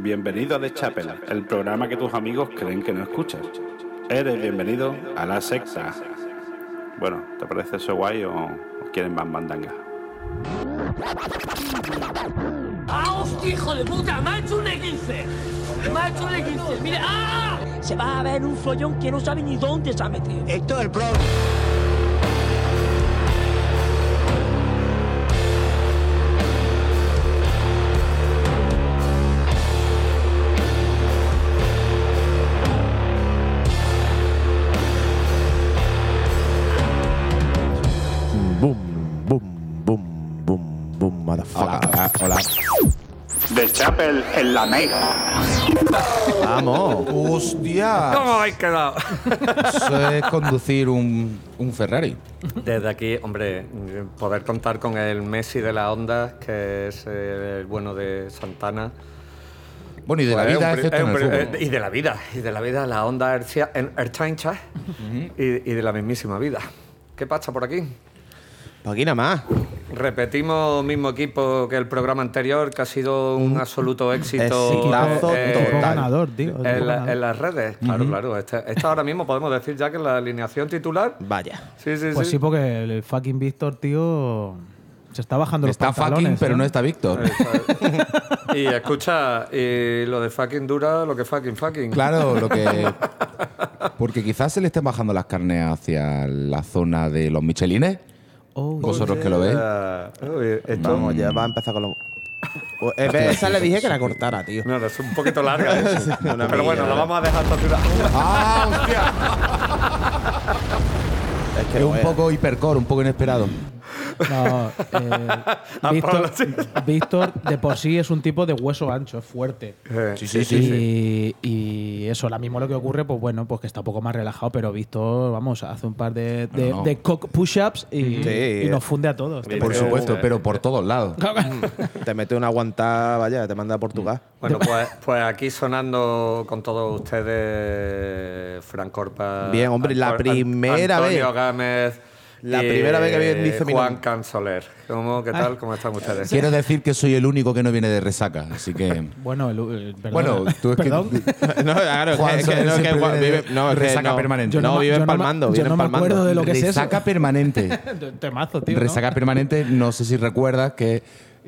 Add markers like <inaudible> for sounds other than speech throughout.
Bienvenido a The Chapel, el programa que tus amigos creen que no escuchas. Eres bienvenido a la secta. Bueno, ¿te parece eso guay o, o quieren más mandanga? ¡Ah, hostia, hijo de puta! ¡Me ha hecho un X! ¡Me ha hecho un X! ¡Mira! ¡Ah! Se va a ver un follón que no sabe ni dónde se ha metido. Esto es el pro. Chapel en la mega. Vamos. ¡Hostia! ¿Cómo habéis quedado? Eso es conducir un, un Ferrari. Desde aquí, hombre, poder contar con el Messi de la onda, que es el bueno de Santana. Bueno, y de la Pues, vida, excepto en el fútbol. eh, Y de la vida, y de la vida, la onda hercia- en Erchaincha y, y de la mismísima vida. ¿Qué pasa por aquí? Pa' aquí nada más. Repetimos mismo equipo que el programa anterior, que ha sido un absoluto éxito. exitazo eh, total. ganador, tío. En, la- en las redes, claro, claro. Esta, esta ahora mismo podemos decir ya que la alineación titular. Vaya. Sí, sí, Pues sí. sí, porque el fucking Víctor, tío, se está bajando los Está fucking, pero ¿eh? no está Víctor. Y escucha, y lo de fucking dura, lo que fucking fucking. Claro, lo que. Porque quizás se le estén bajando las carnes hacia la zona de los Michelines. Oh, Vosotros que lo veis. Esto, Vamos, ya va a empezar con los. Pues, eh, esa le dije que la cortara, tío. No, no, es un poquito larga. <laughs> ¿eh? Sí, Pero bueno, lo vamos a dejar saturado. ¡Ah, <laughs> hostia! Es que Es un poco hipercore, un poco inesperado. No, eh, <laughs> Víctor, Víctor de por sí es un tipo de hueso ancho, es fuerte. Sí, sí, sí. Y, y eso, ahora mismo lo que ocurre, pues bueno, pues que está un poco más relajado, pero Víctor, vamos, hace un par de, de, No, no. de cock push-ups y, Sí, y nos eh. funde a todos. Por supuesto, pero por todos lados. <laughs> Te mete una aguantada, vaya, te manda a Portugal. Bueno, pues, pues aquí sonando con todos ustedes, Fran Corpa. Bien, hombre, la primera Antonio vez. Gámez. La primera vez que alguien dice mi Juan nombre. Cansoler. ¿Cómo, ¿Qué tal? ¿Cómo están ustedes? <laughs> Quiero decir que soy el único que no viene de resaca, así que. <laughs> Bueno, el, el- perdón, Bueno, tú es que- perdón. <laughs> no, claro, es Juan que, es que- no, que Juan viene vive, no, resaca no. permanente. Yo no, no viven yo no me- palmando, yo no me palmando. acuerdo de lo que es eso. resaca permanente. Temazo, tío. ¿no? Resaca permanente, no sé si recuerdas que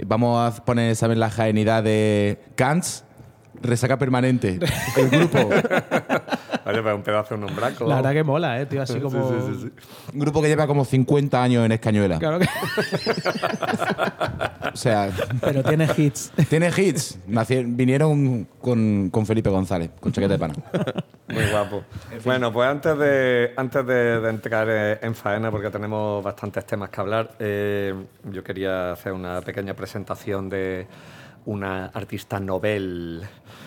vamos a poner, ¿sabes? La jaenidad de Kants. Resaca permanente. El grupo. Oye, un pedazo de un. La verdad que mola, eh, tío, así como. Un grupo que lleva como 50 años en Escañuela. Claro que. O sea, Pero tiene hits. tiene hits. Vinieron con, con Felipe González, con chaqueta de pana. Muy guapo. Bueno, pues antes de, antes de, de entrar eh, en faena, porque tenemos bastantes temas que hablar, eh, yo quería hacer una pequeña presentación de una artista novel.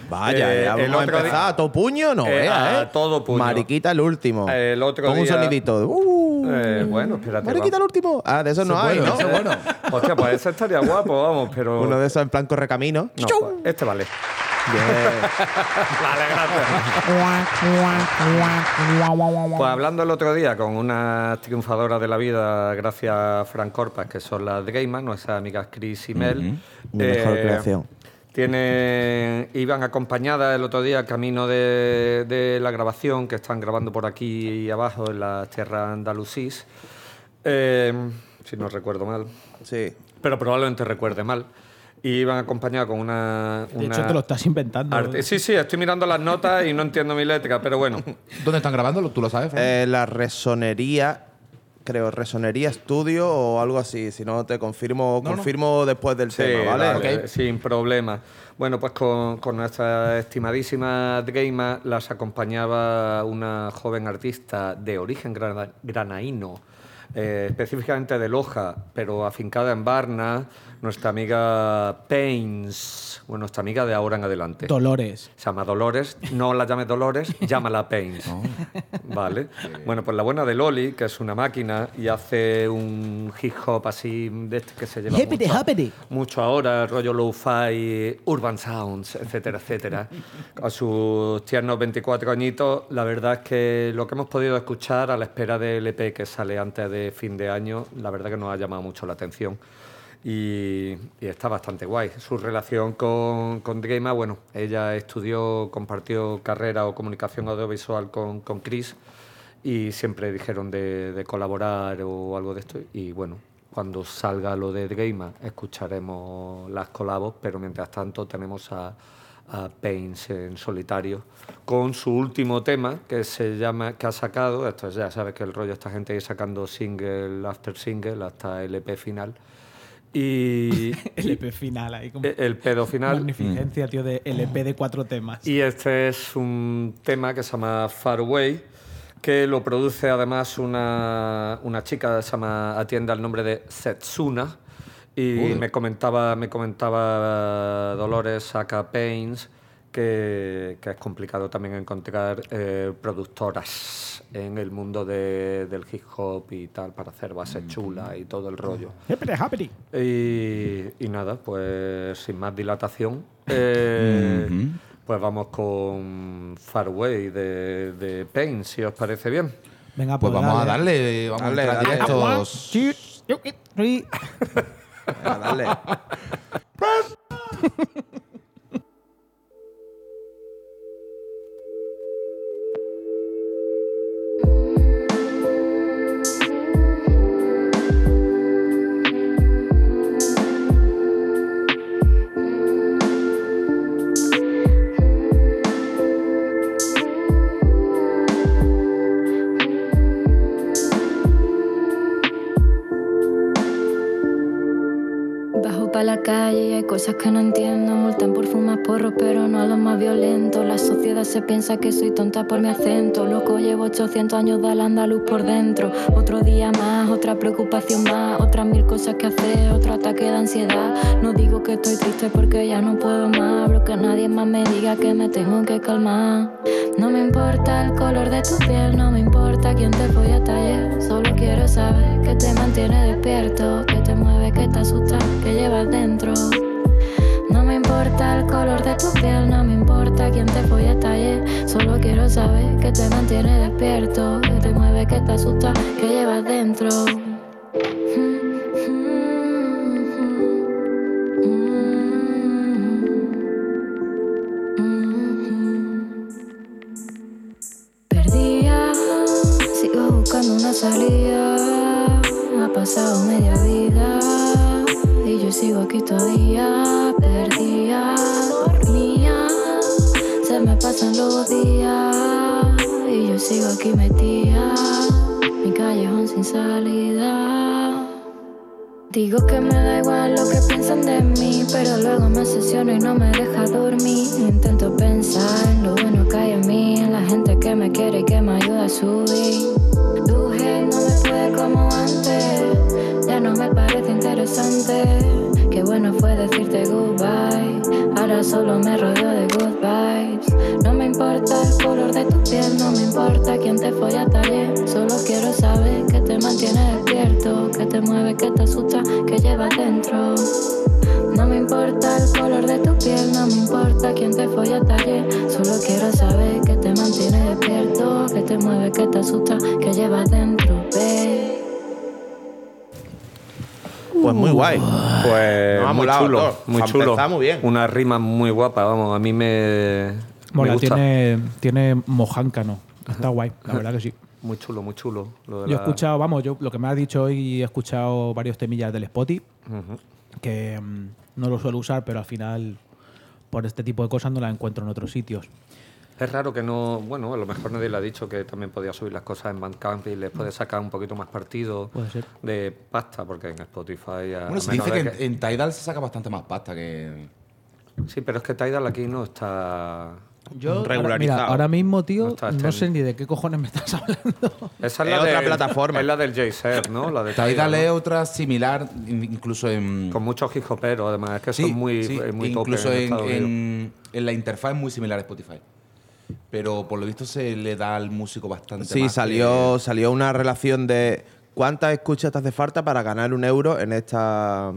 Vaya, Eh, ya el vamos a otro empezar día- a todo puño, no Eh, a ¿eh? todo puño. Mariquita el último. El otro un día- sonidito. Uh, Eh, bueno, espérate. Mariquita el último. Ah, de eso no hay, ¿no? <laughs> Hostia, pues ese estaría guapo, vamos, pero. Uno de esos en plan correcamino. No, pues, este vale. Bien. Vale, gracias. Pues hablando el otro día con una triunfadora de la vida, gracias a Fran Corpas, que son las Gaiman, nuestras amigas Chris y Mel. Mi mejor creación. Tiene, iban acompañadas el otro día camino de, de la grabación, que están grabando por aquí abajo en las tierras andalusís, eh, si no recuerdo mal, Sí. pero probablemente recuerde mal. Y iban acompañadas con una... De hecho, te lo estás inventando. arte- Sí, sí, estoy mirando las notas y no entiendo mi letra, pero bueno. <laughs> ¿Dónde están grabando? ¿Tú lo sabes? Fran? Eh, la resonería, creo, resonería estudio o algo así. Si no, te confirmo, No, no. confirmo después del Sí, tema, ¿vale? vale, Ok. sin problema. Bueno, pues con, con nuestra estimadísima Gaima las acompañaba una joven artista de origen grana- granaíno, eh, específicamente de Loja, pero afincada en Varna, nuestra amiga Pains, bueno, nuestra amiga de ahora en adelante. Dolores. Se llama Dolores, no la llames Dolores, <laughs> llámala Pains. Vale. Bueno, pues la buena de Loli, que es una máquina y hace un hip hop así de este que se lleva Hippity, mucho, hoppity. mucho ahora, rollo lo-fi, urban sounds, etcétera, etcétera. A sus tiernos 24 añitos, la verdad es que lo que hemos podido escuchar a la espera del EP que sale antes de fin de año, la verdad que nos ha llamado mucho la atención. Y, está bastante guay. Su relación con, con Dreama, bueno, ella estudió, compartió carrera o comunicación audiovisual con, con Chris y siempre dijeron de, de colaborar o algo de esto. Y bueno, cuando salga lo de Dreama escucharemos las colabos, pero mientras tanto tenemos a, a Pains en solitario con su último tema que se llama que ha sacado esto ya sabes que el rollo esta gente ir sacando single after single hasta el EP final y <laughs> LP final ahí como e- el pedo final. magnificencia, tío, de LP de cuatro temas. y este es un tema que se llama Far Away que lo produce además una, una chica que se llama atiende al nombre de Setsuna. Y me comentaba me comentaba Dolores Aka Pains que, que es complicado también encontrar eh, productoras en el mundo de- del hip hop y tal para hacer bases chulas y todo el rollo. Y, y nada, pues sin más dilatación, <laughs> eh, pues vamos con Far Away de, de Pain, si os parece bien. Venga, Pues vamos a darle, vamos Dale, a entrar dale. directos. Sí. Venga, dale. <laughs> cosas que no entiendo. Multan por fumar porros, pero no a los más violentos. La sociedad se piensa que soy tonta por mi acento. Loco, llevo 800 años de al andaluz por dentro. Otro día más, otra preocupación más. Otras mil cosas que hacer, otro ataque de ansiedad. No digo que estoy triste porque ya no puedo más. Pero que nadie más me diga que me tengo que calmar. No me importa el color de tu piel, no me importa quién te voy a taller. Solo quiero saber que te mantiene despierto, que te mueve, que te asusta, que llevas dentro. Importa el color de tu piel, no me importa quién te voy a taller. Solo quiero saber que te mantiene despierto, que te mueve, que te asusta, que llevas dentro. Sigo aquí metida. Mi callejón sin salida. Digo que me da igual lo que piensan de mí, pero luego me obsesiono y no me deja dormir. Intento pensar en lo bueno que hay en mí, en la gente que me quiere y que me ayuda a subir. Tu no me puede como antes, ya no me parece interesante. Bueno fue decirte goodbye, ahora solo me rodeo de good vibes. No me importa el color de tu piel, no me importa quién te fue a taller. Solo quiero saber que te mantiene despierto, que te mueve, que te asusta, que llevas dentro. No me importa el color de tu piel, no me importa quién te fue a taller. Solo quiero saber que te mantiene despierto, que te mueve, que te asusta, que llevas dentro. Pues muy guay. Pues muy molado, chulo, Thor. muy chulo. bien. Una rima muy guapa, vamos, a mí me, me Mola, gusta. tiene, tiene mojáncano. Está guay, la <laughs> verdad que sí. Muy chulo, muy chulo. lo de Yo he la- escuchado, vamos, yo lo que me has dicho hoy, he escuchado varios temillas del Spotify, Ujú. que mm, no lo suelo usar, pero al final, por este tipo de cosas, no las encuentro en otros sitios. Es raro que no, bueno, a lo mejor nadie le ha dicho que también podía subir las cosas en Bandcamp y les puede sacar un poquito más partido Puede ser. de pasta, porque en Spotify... a Bueno, se dice que de en, que- en Tidal se saca bastante más pasta que. Sí, pero es que Tidal aquí no está... Yo, ahora- Regularizado. mira, ahora mismo, No tío, está no, sé ni de qué cojones me estás <laughs> hablando. Esa es, Es la otra del- plataforma. Es la del Jayser, ¿no? La de Tidal ¿no? es otra similar, in- incluso en. Con muchos hip además. Es que Sí, son muy, sí, muy incluso en- en la interfaz es muy similar a Spotify. Pero por lo visto se le da al músico bastante Sí, más salió, salió una relación de cuántas escuchas te hace falta para ganar un euro en esta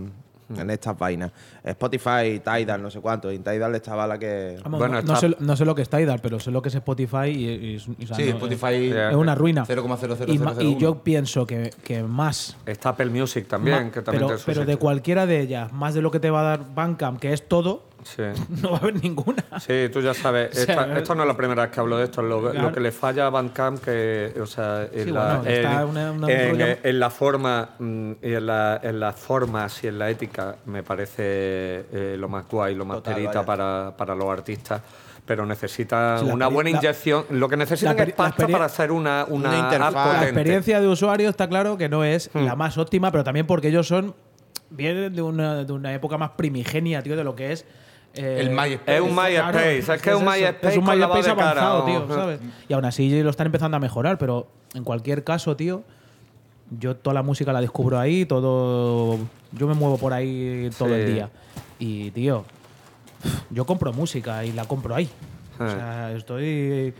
en estas vainas. Spotify, Tidal, no sé cuánto. Y en Tidal estaba la que. Vamos, Bueno, no, sé, no sé lo que es Tidal, pero sé lo que es Spotify y, y- y- o sea, Sí, no, Spotify es una ruina. 0,00001. Y, yo pienso que, que más. Está Apple Music también, que también pero, sus pero de cualquiera de ellas, más de lo que te va a dar Bandcamp, que es todo, Sí. <laughs> no va a haber ninguna. Sí, tú ya sabes. <laughs> O sea, esta- esto no es la primera vez que hablo de esto. Lo, Claro. lo que le falla a Bandcamp, que, o sea, en, Sí, la, bueno, en- una- una- un en- la forma mm, y en, la- en las formas y en la ética me parece eh, lo más guay, lo más Total, perita para, para los artistas. Pero necesita la una buena la- inyección. Lo que necesitan es pasta para hacer una, una, Una interfaz. app La experiencia de usuario está claro que no es Hmm. la más óptima, pero también porque ellos son. Vienen de una, de una época más primigenia, tío, de lo que es. Eh, El MySpace. Es un MySpace, es que es un MySpace es un MySpace cara, avanzado, o- tío, ¿sabes? Y aún así lo están empezando a mejorar, pero en cualquier caso, tío, yo toda la música la descubro ahí, todo. Yo me muevo por ahí todo el día. Y, tío, yo compro música y la compro ahí. O Ah. sea, estoy.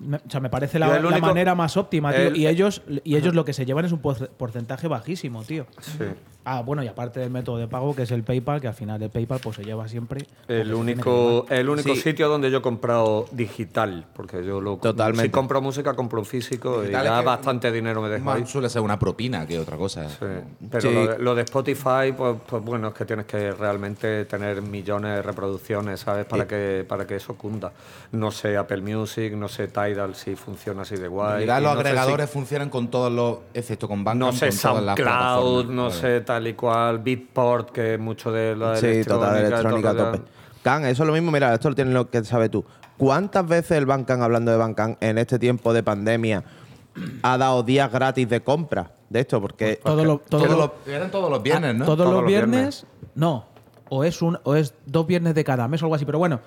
me- O sea, me parece la, la manera más óptima, tío. el- y ellos, y ellos lo que se llevan es un por- porcentaje bajísimo, tío. Sí. Ah, bueno, y aparte del método de pago, que es el PayPal, que al final el PayPal pues se lleva siempre. El único, el único Sí. sitio donde yo he comprado digital, porque yo lo Totalmente. si compro música, compro en físico Digital y ya bastante dinero me ahí. Más suele ser una propina que otra cosa. Sí. Pero Sí. Lo, de, lo de Spotify, pues, pues bueno, es que tienes que realmente tener millones de reproducciones, ¿sabes? Para que para que eso cunda. No sé Apple Music, no sé Tidal si funciona así de En guay. y los no sé si- agregadores funcionan con todos los, excepto con Bandcamp, no sé con todas las SoundCloud, no sé tal y cual, Beatport, que mucho de la Sí, total, electrónica tope. Can, eso es lo mismo, mira, esto lo tienes lo que sabes tú. ¿Cuántas veces el Bancan, hablando de Bancan, en este tiempo de pandemia, ha dado días gratis de compra de esto? Porque Todo lo- todo Todos lo- los- eran todos los viernes, ¿no? Todos, Todos los los viernes, viernes. no. O es un o es dos viernes de cada mes o algo así, pero bueno,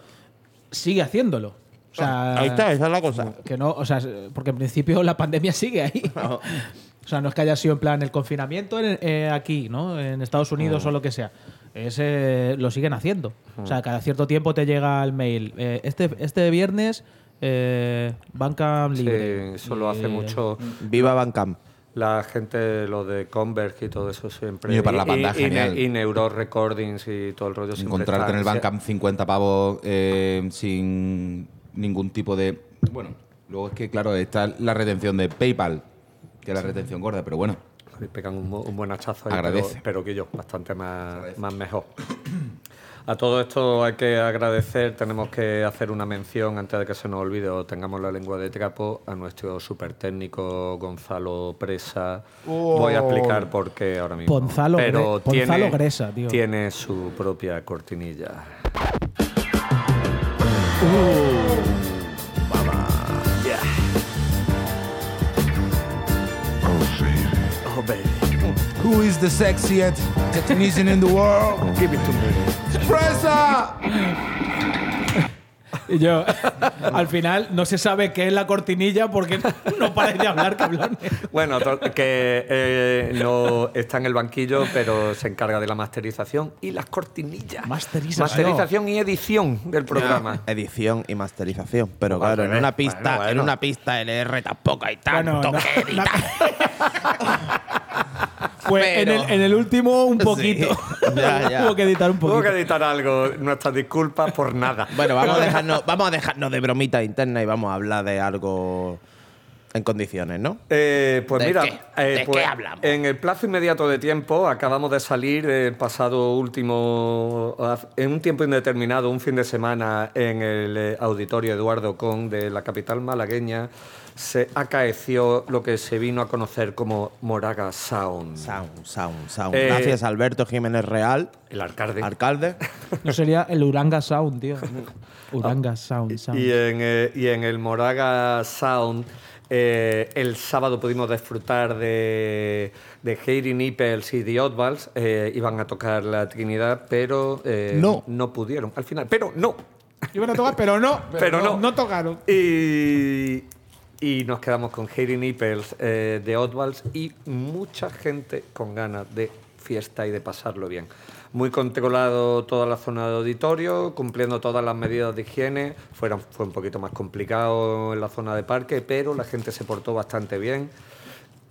sigue haciéndolo. O sea, ahí está, esa es la cosa. que no, o sea, porque en principio la pandemia sigue ahí. <laughs> o sea, no es que haya sido en plan el confinamiento en- eh, aquí, ¿no? En Estados Unidos o lo que sea. Es, eh, lo siguen haciendo. O sea, cada cierto tiempo te llega el mail. eh, este, este viernes, eh, banca libre. Sí, eso lo hace Y, mucho Viva Bancan. la gente, lo de Converge y todo eso siempre. Y para la banda, y, y, genial. y Neuro Recordings y todo el rollo. Encontrarte en el Bandcamp 50 pavos eh, sin ningún tipo de... Bueno, luego es que, claro, está la retención de PayPal, que la retención gorda, pero bueno. Pegan un, bu- un buen hachazo ahí, Agradece. Pero, pero que yo, bastante más, más mejor. <clears throat> A todo esto hay que agradecer, tenemos que hacer una mención antes de que se nos olvide o tengamos la lengua de trapo a nuestro super técnico Gonzalo Presa. Voy a explicar por qué ahora mismo. Gonzalo Pero Gre- tiene, Gonzalo Gresa, tío. Tiene su propia cortinilla. Who is the sexiest Tunisian in the world? <laughs> Give it to me. ¡Presa! Y yo, al final, no se sabe qué es la cortinilla porque no paráis de hablar, cabrones. Bueno, to- que eh, no está en el banquillo, pero se encarga de la masterización y las cortinillas. Masterización. Masterización y edición del programa. Edición y masterización. Pero claro, en una pista, Bueno, bueno. en una pista LR tampoco hay tanto Bueno, no- que <laughs> Pues en, el, en el último, un <laughs> poquito. <laughs> Ya, ya. <laughs> Hubo que editar un Tuvo poquito. que editar algo. Nuestras disculpas por nada. Bueno, vamos a dejarnos, vamos a dejarnos de bromita interna y vamos a hablar de algo en condiciones, ¿no? Eh, pues ¿De mira, qué? eh, ¿De pues, qué hablamos? en el plazo inmediato de tiempo acabamos de salir el pasado último, en un tiempo indeterminado, un fin de semana en el eh, auditorio Eduardo Con de la capital malagueña, se acaeció lo que se vino a conocer como Moraga Sound. Sound, sound, sound. Eh, Gracias a Alberto Jiménez Real, El alcalde. alcalde. No sería el Uranga Sound, tío. Uranga Sound. sound. Y en, eh, y en el Moraga Sound, eh, el sábado pudimos disfrutar de, de Heidi Nipples y The Oddballs. eh, iban a tocar la Trinidad, pero eh, No. no pudieron. Al final, pero no. Iban a tocar, pero no. Pero no. No tocaron. Y, y nos quedamos con Heidi Nipples, eh, The Oddballs y mucha gente con ganas de fiesta y de pasarlo bien. Muy controlado toda la zona de auditorio, cumpliendo todas las medidas de higiene. Fueron, fue un poquito más complicado en la zona de parque, pero la gente se portó bastante bien.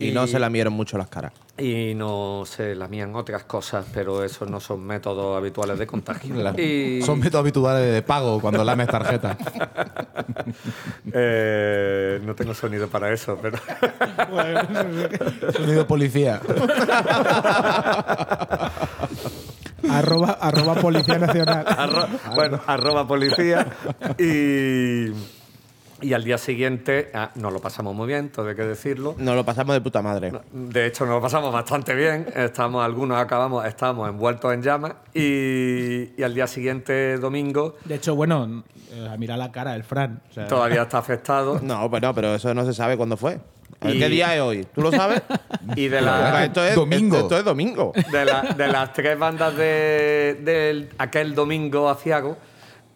Y, no se lamieron mucho las caras. Y no se lamían otras cosas, pero esos no son métodos habituales de contagio. <laughs> La- Y, Son métodos habituales de pago cuando lames tarjeta. <laughs> eh, no tengo sonido para eso, pero <laughs> Sonido policía. arroba, arroba Policía Nacional. Arro- bueno, arroba policía. Y, y al día siguiente ah, nos lo pasamos muy bien, todo hay que decirlo. Nos lo pasamos de puta madre. De hecho, nos lo pasamos bastante bien. Estamos, algunos acabamos, estábamos envueltos en llamas. Y, y al día siguiente, domingo, De hecho, bueno, eh, mira la cara del Fran. o sea, todavía <laughs> está afectado. No, pues no, pero eso no se sabe cuándo fue. A ver, Y- ¿Qué día es hoy? ¿Tú lo sabes? <laughs> Y de, la- esto es Domingo. Esto, es domingo. de, la- de las tres bandas de, del- aquel domingo aciago,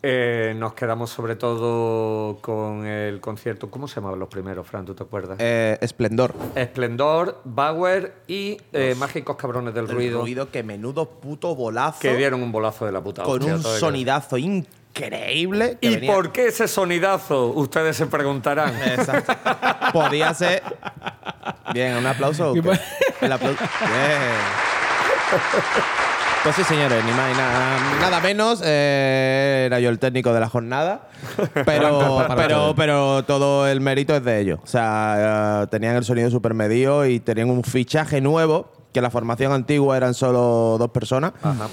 eh, nos quedamos sobre todo con el concierto. ¿Cómo se llamaban los primeros, Fran? ¿Tú te acuerdas? Eh, esplendor. Esplendor, Bauer y eh, Mágicos Cabrones del El Ruido, ruido, que menudo puto bolazo. que dieron un bolazo de la puta con hostia, un sonidazo increíble. ¿Y venía- por qué ese sonidazo? Ustedes se preguntarán. <laughs> Exacto. Podía ser. Bien, un aplauso. El aplauso. Bien. Pues sí, señores, ni más ni nada, nada menos. eh, era yo el técnico de la jornada. <laughs> Pero, pero, todo. pero todo el mérito es de ellos. O sea, eh, tenían el sonido súper medido y tenían un fichaje nuevo. Que la formación antigua eran solo dos personas. Ajá.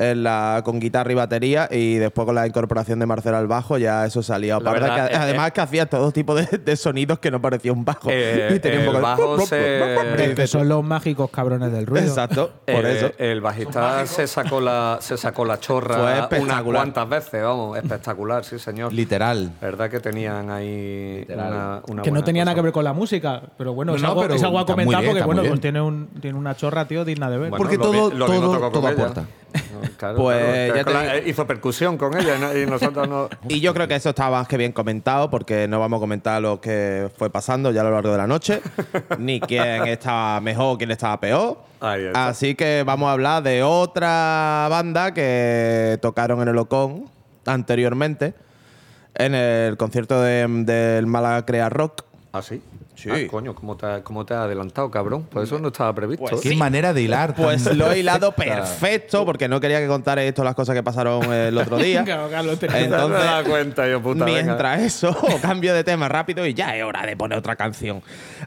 En la, con guitarra y batería y después con la incorporación de Marcelo al bajo ya eso salía La parda, verdad, que eh, además que hacía todo tipo de, de sonidos que no parecía un bajo Eh, <laughs> Y tenía un poco de- <laughs> se- que son los mágicos cabrones del ruido. exacto por Eh, eso El bajista se sacó la, se sacó la chorra unas cuantas veces, vamos, espectacular, sí, señor. Literal. Verdad que tenían ahí Literal. una, una que no tenía nada que ver con la música, pero bueno, No, es, algo, pero es algo a comentar bien, porque bueno, pues tiene, un, tiene una chorra, tío, digna de ver. Bueno, Porque lo todo- vi- lo mismo todo- aporta. No, claro, Pues claro, ya te eh, hizo percusión con ella y no- y nosotros no. <laughs> y yo creo que eso estaba más que bien comentado porque no vamos a comentar lo que fue pasando ya a lo largo de la noche <laughs> ni quién estaba mejor quién estaba peor está. así que vamos a hablar de otra banda que tocaron en el Ocon anteriormente en el concierto de- del Málaga Crea Rock ¿Ah, sí? Sí. Ah, coño, ¿cómo te, ha- cómo te has adelantado, cabrón? Pues eso no estaba previsto. Pues Qué manera de hilar. Pues lo he hilado perfecto porque no quería que contara esto las cosas que pasaron el otro día. <laughs> Entonces, <laughs> dado cuenta yo, puta. venga. mientras eso, <laughs> cambio de tema rápido y ya es hora de poner otra canción.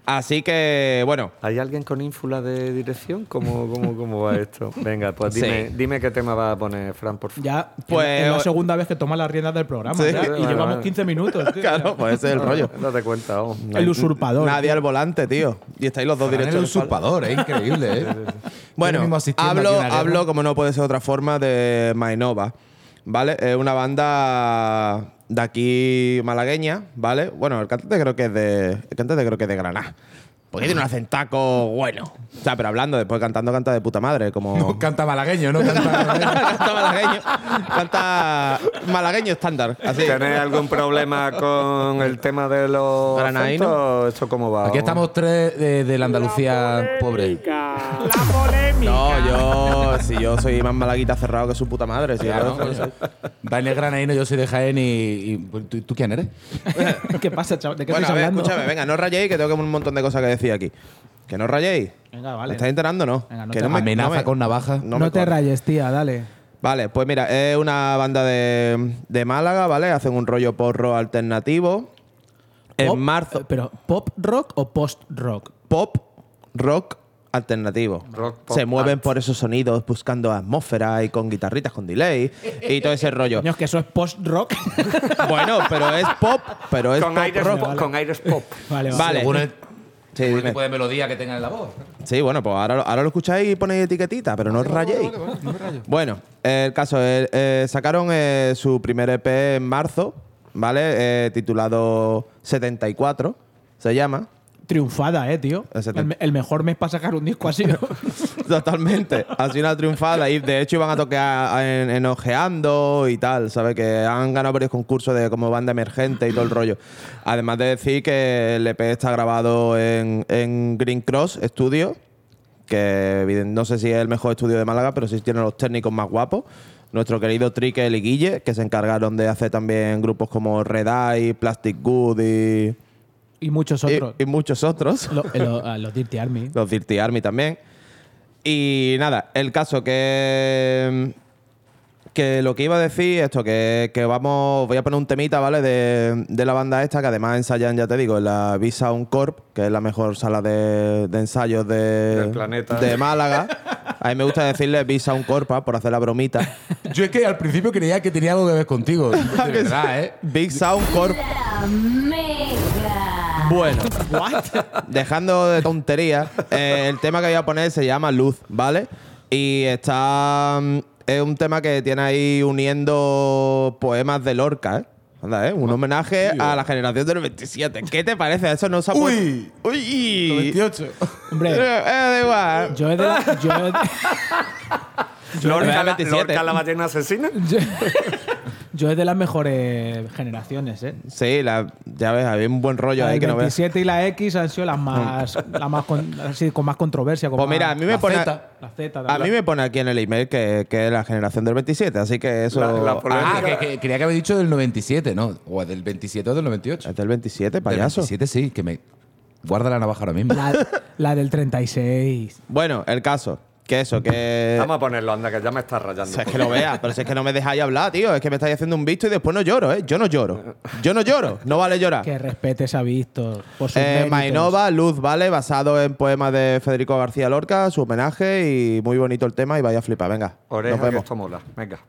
Así que, bueno, ¿Hay alguien con ínfula de dirección? ¿Cómo, cómo, cómo va esto? Venga, pues dime, Sí. dime qué tema va a poner, Fran, por favor. Ya, Pues- es la segunda vez que toma las riendas del programa. Sí. ya, Sí, y vale, llevamos vale. 15 minutos. tío. claro, pues ese es el rollo. Date cuenta, vamos. El usurpador. Nadie al volante, tío. Y estáis los dos directos. espalda. usurpador, es increíble, ¿eh? <laughs> Bueno, hablo, hablo, como no puede ser de otra forma, de Mainova, ¿vale? Es una banda de aquí malagueña, ¿vale? Bueno, el cantante creo que es de. El cantante creo que es de Granada. Porque tiene un acentaco bueno. O sea, pero hablando, después cantando, canta de puta madre, como. No canta malagueño, no canta. <laughs> canta malagueño. Canta malagueño estándar. Así. ¿Tenéis algún problema con el tema de los Granaíno? acentos? ¿Esto cómo va? Aquí estamos tres de, de la Andalucía pobre. No, yo. Si yo soy más malaguita cerrado que su puta madre. Si Claro, yo- coño. Daniel Granaíno, yo soy de Jaén y. y- pues, ¿tú, tú quién eres? <laughs> ¿Qué pasa, chaval? ¿De qué Bueno, a ver, hablando? escúchame, venga, no rayéis, que tengo un montón de cosas que decir aquí. Que no rayéis. Venga, vale. ¿Me estáis enterando o no? Venga, no que te- me- Amenaza no me- con navaja. no No, te corre. rayes, tía, dale. Vale, pues mira, es una banda de, de Málaga, ¿vale? Hacen un rollo porro alternativo. En marzo, eh, ¿Pero pop rock o post rock? pop, rock alternativo. Rock, pop, Se mueven art. por esos sonidos buscando atmósfera y con guitarritas con delay y todo ese rollo. Coño, es que eso es post rock. <laughs> bueno, pero es pop, pero es con, pop aires rock. pop, con aires pop. vale, vale. Vale. Según el, Sí, según el dime. tipo de melodía que tenga en la voz. Sí, bueno, pues ahora, lo- ahora lo escucháis y ponéis etiquetita, pero no os rayéis. Bueno, el caso es, eh, sacaron eh, su primer EP en marzo, ¿vale? Eh, titulado 74, se llama. Triunfada, eh, tío. El, mejor mes para sacar un disco así. ¿no? <laughs> Totalmente. Ha sido una triunfada y de hecho iban a tocar en, en Ojeando y tal, ¿sabes? Que han ganado varios concursos de como banda emergente y todo el rollo. Además de decir que el EP está grabado en, en Green Cross Studio, que no sé si es el mejor estudio de Málaga, pero sí tiene los técnicos más guapos. Nuestro querido Trikel y Guille, que se encargaron de hacer también grupos como Red Eye, Plastic Good y, Y muchos otros. y, y muchos otros. Lo- eh, lo- <laughs> los Dirty Army. Los Dirty Army también. Y nada, el caso que. Que lo que iba a decir, esto, que, que vamos. Voy a poner un temita, ¿vale? De, de la banda esta, que además ensayan, ya te digo, en la V-Sound Corp, que es la mejor sala de, de ensayos de, Del planeta. de Málaga. A mí me gusta decirle V-Sound Corp ah, por hacer la bromita. Yo es que al principio creía que tenía algo que ver contigo. <laughs> De verdad, ¿eh? Big Sound Corp. Bueno, dejando de tonterías, eh, el tema que voy a poner se llama Luz, ¿vale? Y está. mm, Es un tema que tiene ahí uniendo poemas de Lorca, ¿eh? Anda, ¿eh? Un homenaje a la generación del 27. ¿Qué te parece? Eso no se ha Uy. puesto- ¡Uy! 28. Eh, Hombre, eh, da igual. yo es de la. Yo <laughs> Lorca, la, 27. Lorca, la ballena asesina. yo- <laughs> <laughs> yo es de las mejores generaciones, ¿eh? Sí, la- ya ves, había un buen rollo La ahí del que no ves. 27 y la X han sido las más, <laughs> las más con, así, con más controversia. Con Pues más- mira, a mí me la pone. Z, la Z A mí me pone aquí en el email que, que es la generación del 27, así que eso. La- la Ah, que, que creía que había dicho del 97, ¿no? O del 27 o del 98. Es del 27, Del payaso. 27 sí, que me. Guarda la navaja ahora mismo. La, la del 36. Bueno, el caso, que eso, que. Vamos a ponerlo, anda, que ya me está rayando. Si es que lo veas, pero si es que no me dejáis hablar, tío. Es que me estáis haciendo un visto y después no lloro, ¿eh? Yo no lloro. Yo no lloro. No vale llorar. Que respetes a Víctor por sus Eh. Mainova, Luz, ¿vale? Basado en poemas de Federico García Lorca, su homenaje y muy bonito el tema y vaya a flipar. Venga, Oreja, nos que vemos. esto mola. Venga.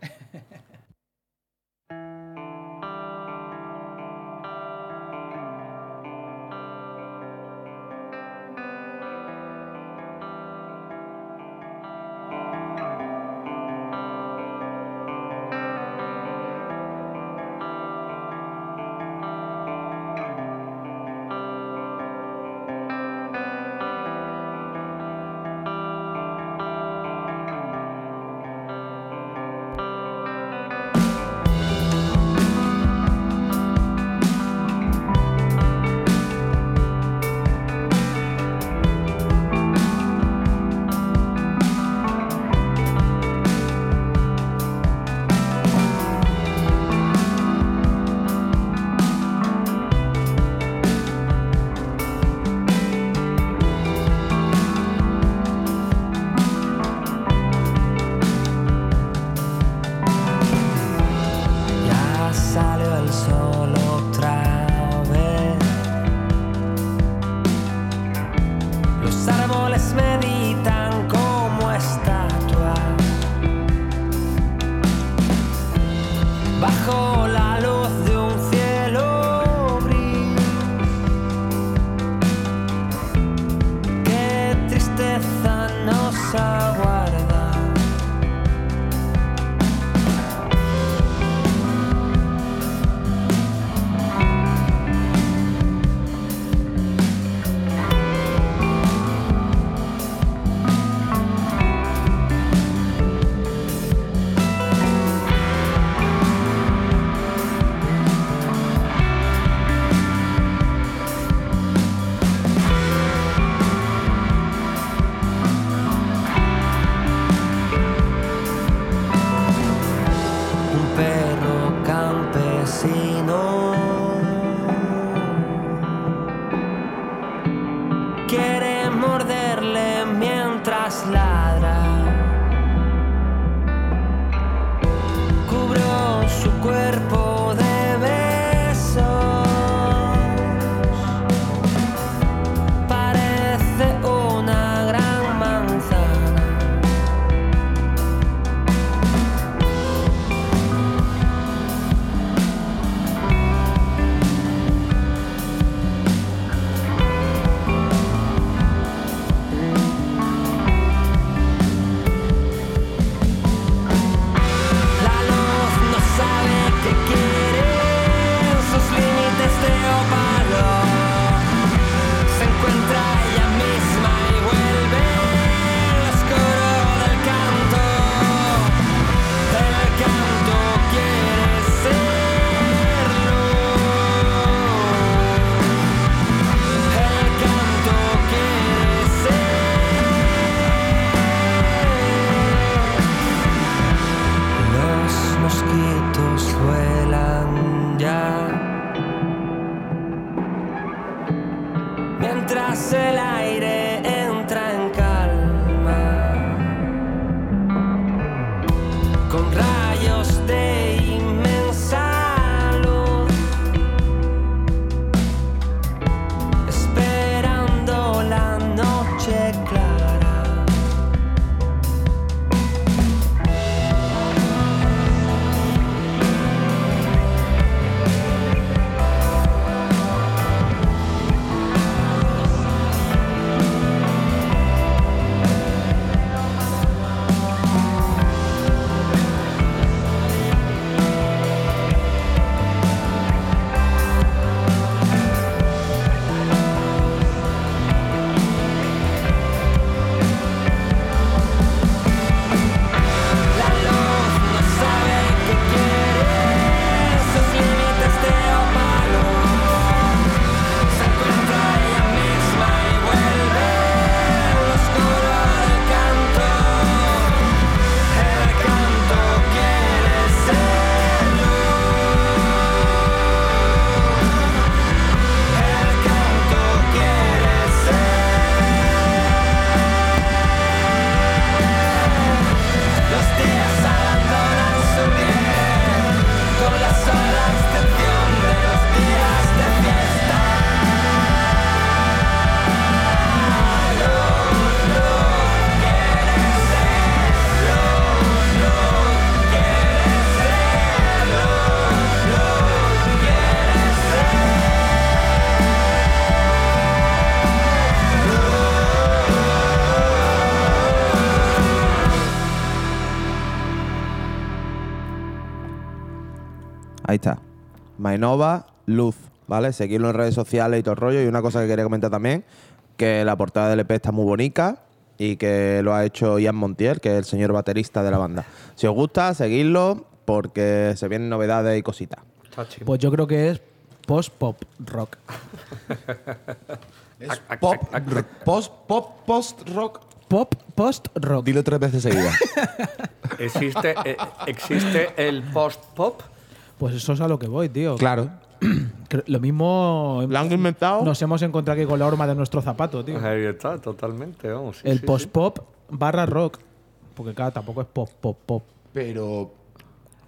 Mainova Luz, ¿vale? Seguirlo en redes sociales y todo el rollo. Y una cosa que quería comentar también, que la portada del EP está muy bonita y que lo ha hecho Ian Montiel, que es el señor baterista de la banda. Si os gusta, seguidlo porque se vienen novedades y cositas. Pues yo creo que es post-pop rock. <laughs> Es pop, r- post, pop, post rock. Pop post-rock. Dilo tres veces seguidas. ¿Existe, eh, ¿Existe el post-pop? Pues eso es a lo que voy, tío. claro. <clears throat> Lo mismo ¿Lo han inventado? nos hemos encontrado aquí con la horma de nuestro zapato, tío. Ahí está, totalmente. Vamos, sí, El sí, post-pop barra rock. Porque claro, tampoco es pop, pop, pop. Pero.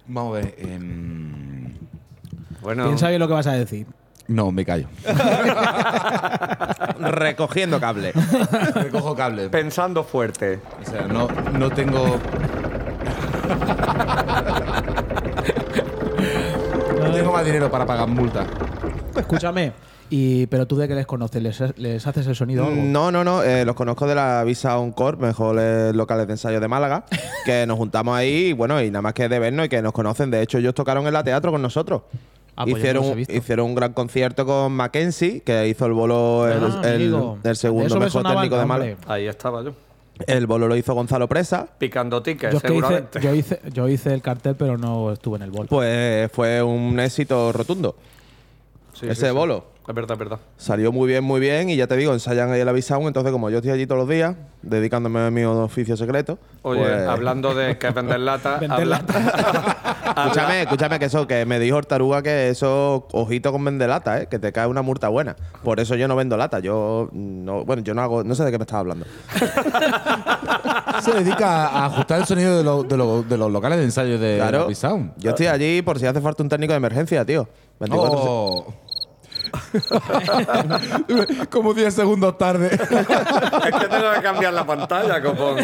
Vamos a ver. em, sí. Bueno, Piensa bien lo que vas a decir. no, me callo. <laughs> Recogiendo cable. Recojo cable. pensando fuerte. O sea, no, no tengo. <laughs> más dinero para pagar multa. Escúchame. Y, pero tú de qué les conoces, ¿les, les haces el sonido o algo? No, no, no. eh, los conozco de la Visa Encore, mejores locales de ensayo de Málaga, <laughs> que nos juntamos ahí y bueno, y nada más que de vernos y que nos conocen. De hecho, ellos tocaron en la teatro con nosotros. Ah, pues no hicieron, hicieron un gran concierto con Mackenzie, que hizo el bolo, el, Ah, el- segundo mejor técnico de. Málaga. Ahí estaba yo. El bolo lo hizo Gonzalo Presa. Picando tickets, Yo, hice, seguramente. yo, hice, yo hice el cartel, pero no estuve en el bol. Pues fue un éxito rotundo. Sí, ese sí, sí. bolo. Es verdad, es verdad. Salió muy bien, muy bien. Y ya te digo, ensayan ahí en la Visa entonces como yo estoy allí todos los días, dedicándome a mi oficio secreto. Oye, pues- hablando de que vender lata. <laughs> Vender <laughs> habla- Escúchame, escúchame que eso, que me dijo Taruga que eso, ojito con vender lata, ¿eh? que te cae una multa buena. Por eso yo no vendo lata. Yo no, bueno, yo no hago, no sé de qué me estás hablando. <laughs> Se dedica a ajustar el sonido de, lo- de lo- de los locales de ensayo de Claro. Yo estoy allí por si hace falta un técnico de emergencia, tío. 24 Oh. <laughs> Como 10 segundos tarde. es que tengo que cambiar la pantalla, copón.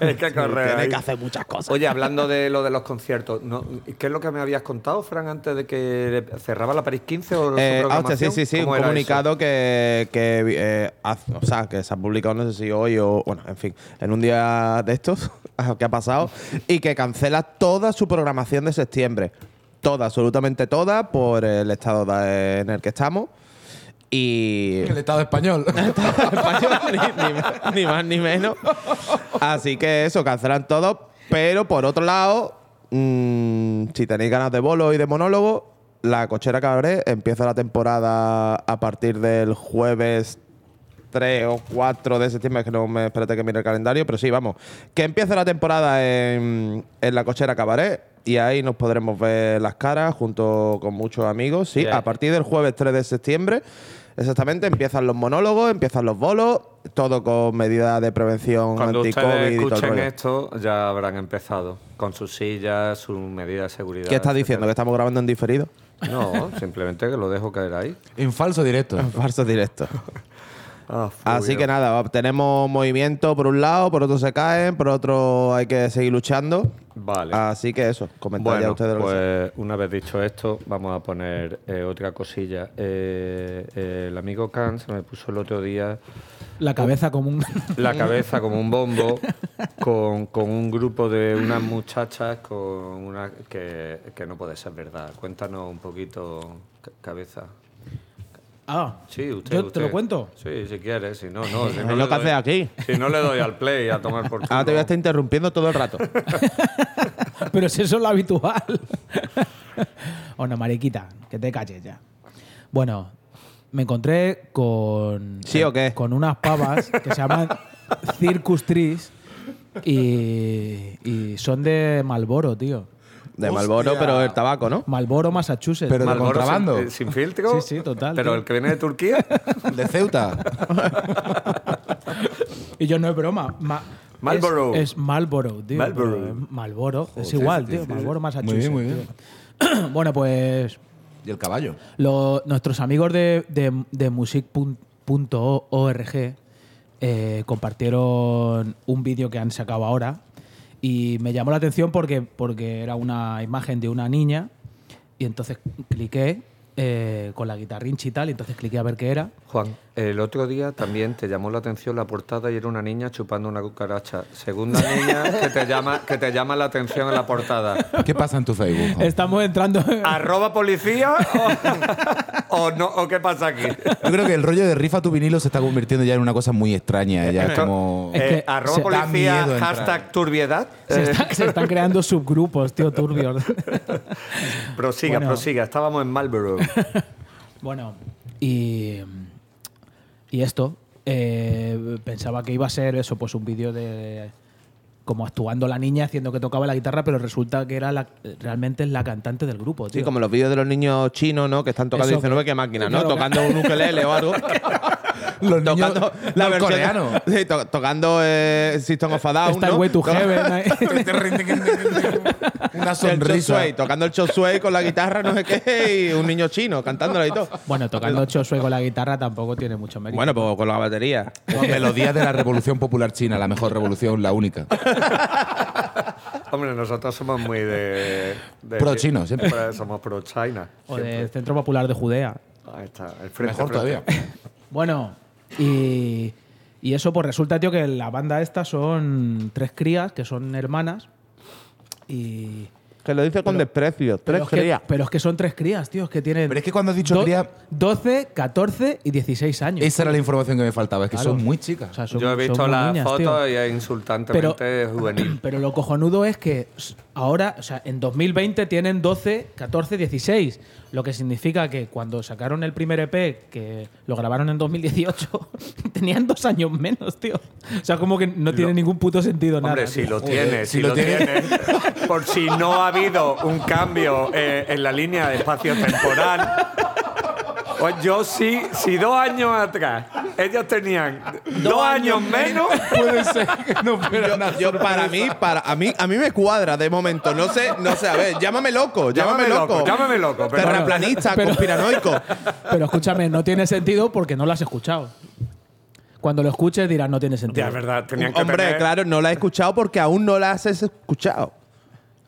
Hay que correr. Tiene ahí. que hacer muchas cosas. Oye, hablando de lo de los conciertos, ¿no? ¿qué es lo que me habías contado, Fran, antes de que cerraba la París 15 o su Eh, ah, hostia, programación? sí, sí, sí, un ¿Cómo era comunicado que, que eh, haz- o sea, que se ha publicado, no sé si hoy o, bueno, en fin, en un día de estos <laughs> que ha pasado, y que cancela toda su programación de septiembre. Toda, absolutamente toda, por el estado de- en el que estamos. Y. El Estado español. <laughs> español, ni, ni- ni más ni menos. Así que eso, cancelan todo. Pero por otro lado, mm, si tenéis ganas de bolo y de monólogo, la cochera cabaret empieza la temporada a partir del jueves 3 o 4 de septiembre, que no me espérate que mire el calendario, pero sí, vamos. Que empieza la temporada en, en la cochera cabaret y ahí nos podremos ver las caras junto con muchos amigos. Sí, Bien. a partir del jueves 3 de septiembre, exactamente, empiezan los monólogos, empiezan los bolos, todo con medidas de prevención Cuando anti-COVID ustedes y todo el escuchen rollo. esto, ya habrán empezado con sus sillas, sus medidas de seguridad. ¿Qué estás diciendo? ¿Que estamos grabando en diferido? No, simplemente que lo dejo caer ahí. en falso directo. Falso directo. <laughs> Ah, Así que nada, tenemos movimiento por un lado, por otro se caen, por otro hay que seguir luchando. Vale. Así que eso, comentad ya Bueno, ustedes lo que sea. pues una vez dicho esto, vamos a poner eh, otra cosilla. Eh, eh, el amigo Khan se me puso el otro día La cabeza como un. la cabeza como un bombo <laughs> con, con un grupo de unas muchachas con una que, que no puede ser verdad. Cuéntanos un poquito, ca- cabeza. Ah, Sí, usted. ¿Yo usted. te lo cuento? Sí, si quieres, si no, no. <laughs> Si Es no lo le que hace doy- aquí. <laughs> Si no le doy al play a tomar por culo. Ahora te voy a estar interrumpiendo todo el rato. <laughs> Pero si eso es lo habitual. o no, mariquita, que te calles ya. Bueno, me encontré con. ¿Sí o qué? Con unas pavas que se llaman Circus Trees y, y son de Malboro, tío. De Malboro, pero el tabaco, ¿no? Malboro, Massachusetts. Pero de Marlboro contrabando. Sin, eh, sin filtro. Sí, sí, total, Pero tío. el que viene de Turquía. <laughs> De Ceuta. Y yo no es broma. ma- Marlboro. Es, es Marlboro, tío. Es Malboro. Es igual, sí, tío. sí, sí. Malboro, Massachusetts. Muy bien, muy tío. <clears throat> bueno, pues Y el caballo. Lo- nuestros amigos de, de, de music.org eh, compartieron un vídeo que han sacado ahora y me llamó la atención porque, porque era una imagen de una niña y entonces cliqué eh, con la guitarrincha y tal, y entonces cliqué a ver qué era. Juan, el otro día también te llamó la atención la portada y era una niña chupando una cucaracha. Segunda niña que te llama, que te llama la atención en la portada. ¿Qué pasa en tu Facebook? Juan? Estamos entrando. ¿Arroba policía o, o no, o qué pasa aquí? Yo creo que el rollo de rifa tu vinilo se está convirtiendo ya en una cosa muy extraña. Ya Esto- como. Es que Eh, arroba policía, hashtag turbiedad. se, está- se están creando subgrupos, tío, turbios. prosiga, Bueno. prosiga. Estábamos en Marlborough. <laughs> Bueno, y, y esto, eh, pensaba que iba a ser eso, pues un vídeo de como actuando la niña haciendo que tocaba la guitarra, pero resulta que era la, realmente la cantante del grupo, tío. Sí, como los vídeos de los niños chinos, ¿no? Que están tocando Eso 19 que- que máquina, ¿no? claro, Tocando un ukelele o algo. <laughs> <laughs> Los niños tocando la versión coreanos. Sí, to- tocando eh, System of a Down, Está el ¿no? Way to Heaven. Una el sonrisa. suey, tocando el chop suey con la guitarra, no sé qué, y un niño chino cantándola y todo. bueno, tocando Chosue con la guitarra tampoco tiene mucho mérito. Bueno, pues con la batería. Melodía de la Revolución Popular China, la mejor revolución, la única. <laughs> Hombre, nosotros somos muy de. de- Pro chino, siempre. Somos pro China. o del Centro Popular de Judea. Ahí está, el frente Mejor frente. todavía. Bueno, y, y eso pues resulta, tío, que la banda esta son tres crías, que son hermanas, y... Que lo dice con desprecio. Pero Tres que, crías. pero es que son tres crías, tío, es que tienen... Pero es que cuando has dicho do- cría- 12, 14 y 16 años. Esa era la información que me faltaba, es que Claro. son muy chicas. O sea, son- Yo he visto las fotos y es insultantemente juvenil. <clears throat> Pero lo cojonudo es que ahora, o sea, en 2020 tienen 12, 14, 16. Lo que significa que cuando sacaron el primer EP, que lo grabaron en 2018, <laughs> tenían dos años menos, tío. O sea, como que no tiene ningún puto sentido Hombre, nada. si tío. lo tiene, si si lo lo tiene. tiene. Por si no ha habido un cambio eh, en la línea de espacio-temporal. Pues yo sí, si dos años atrás ellos tenían dos, años menos, Puede ser que no fuera Yo, para mí, para a mí, a mí me cuadra de momento. No sé, no sé, a ver, llámame loco, llámame, Llámame loco. loco, llámame loco, pero- Terraplanista, Pero- conspiranoico. Pero escúchame, no tiene sentido porque no lo has escuchado. Cuando lo escuches dirás no tiene sentido. ya es verdad, tenían que Hombre, tener- claro, no la he escuchado porque aún no las has escuchado.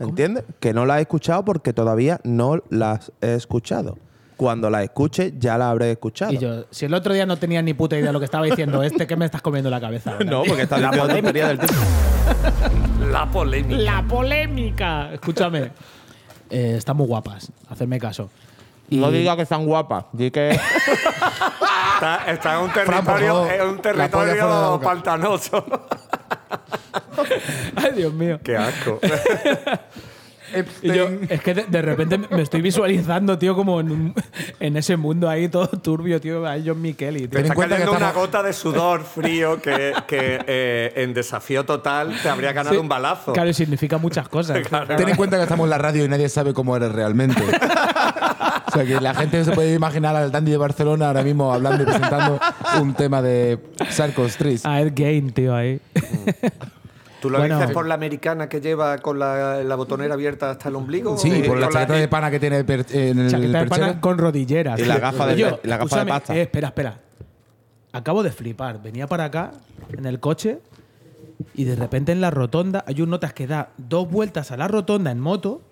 ¿Entiendes? Que no la he escuchado porque todavía no las he escuchado. Cuando la escuche, ya la habré escuchado. Y yo, si el otro día no tenía ni puta idea de lo que estaba diciendo <laughs> este, ¿qué me estás comiendo la cabeza? ahora? no, porque está diciendo tontería del tiempo. la polémica. La polémica. Escúchame. Eh, están muy guapas. Hacerme caso. Y- No diga que están guapas. Di que. Está, está en un territorio, en un la la territorio pantanoso. <laughs> Ay, Dios mío. Qué asco. <laughs> Y yo, es que de, de repente me estoy visualizando, tío, como en, un- en ese mundo ahí todo turbio, tío. Ahí John Micheli, tío. Te Ten en está cuenta que cayendo una estamos- gota de sudor frío que, que, eh, en desafío total te habría ganado Sí, un balazo. Claro, y significa muchas cosas. <laughs> Ten en cuenta que estamos en la radio y nadie sabe cómo eres realmente. <laughs> o sea, que la gente se puede imaginar al Dandy de Barcelona ahora mismo hablando y presentando un tema de Sarcos Tris. A Ed Gain, tío, ahí. ¿Tú lo Bueno. dices por la americana que lleva con la, la botonera abierta hasta el ombligo? Sí, ¿O por la con chaqueta de pana que tiene per- en el Chaqueta de pana con rodilleras. Y la gafa de- Yo, la gafa de escúchame, pasta. eh, espera, espera. Acabo de flipar. Venía para acá en el coche y de repente en la rotonda hay un notas que da dos vueltas a la rotonda en moto.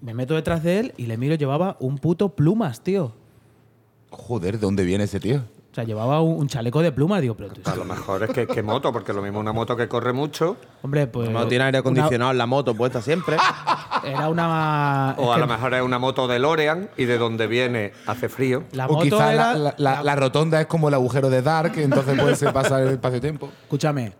Me meto detrás de él y le miro, llevaba un puto plumas, tío. Joder, ¿de dónde viene ese tío? O sea, llevaba un, un chaleco de plumas. Digo, pero tú- A lo mejor es que, que moto, porque lo mismo una moto que corre mucho, hombre, pues. No tiene aire acondicionado en la moto puesta siempre. era una. o es a que lo mejor es una moto de Lorean y de donde viene hace frío. La o moto quizá era. la, la- la- la rotonda es como el agujero de Dark, entonces puede ser pasar el espacio-tiempo. Escúchame.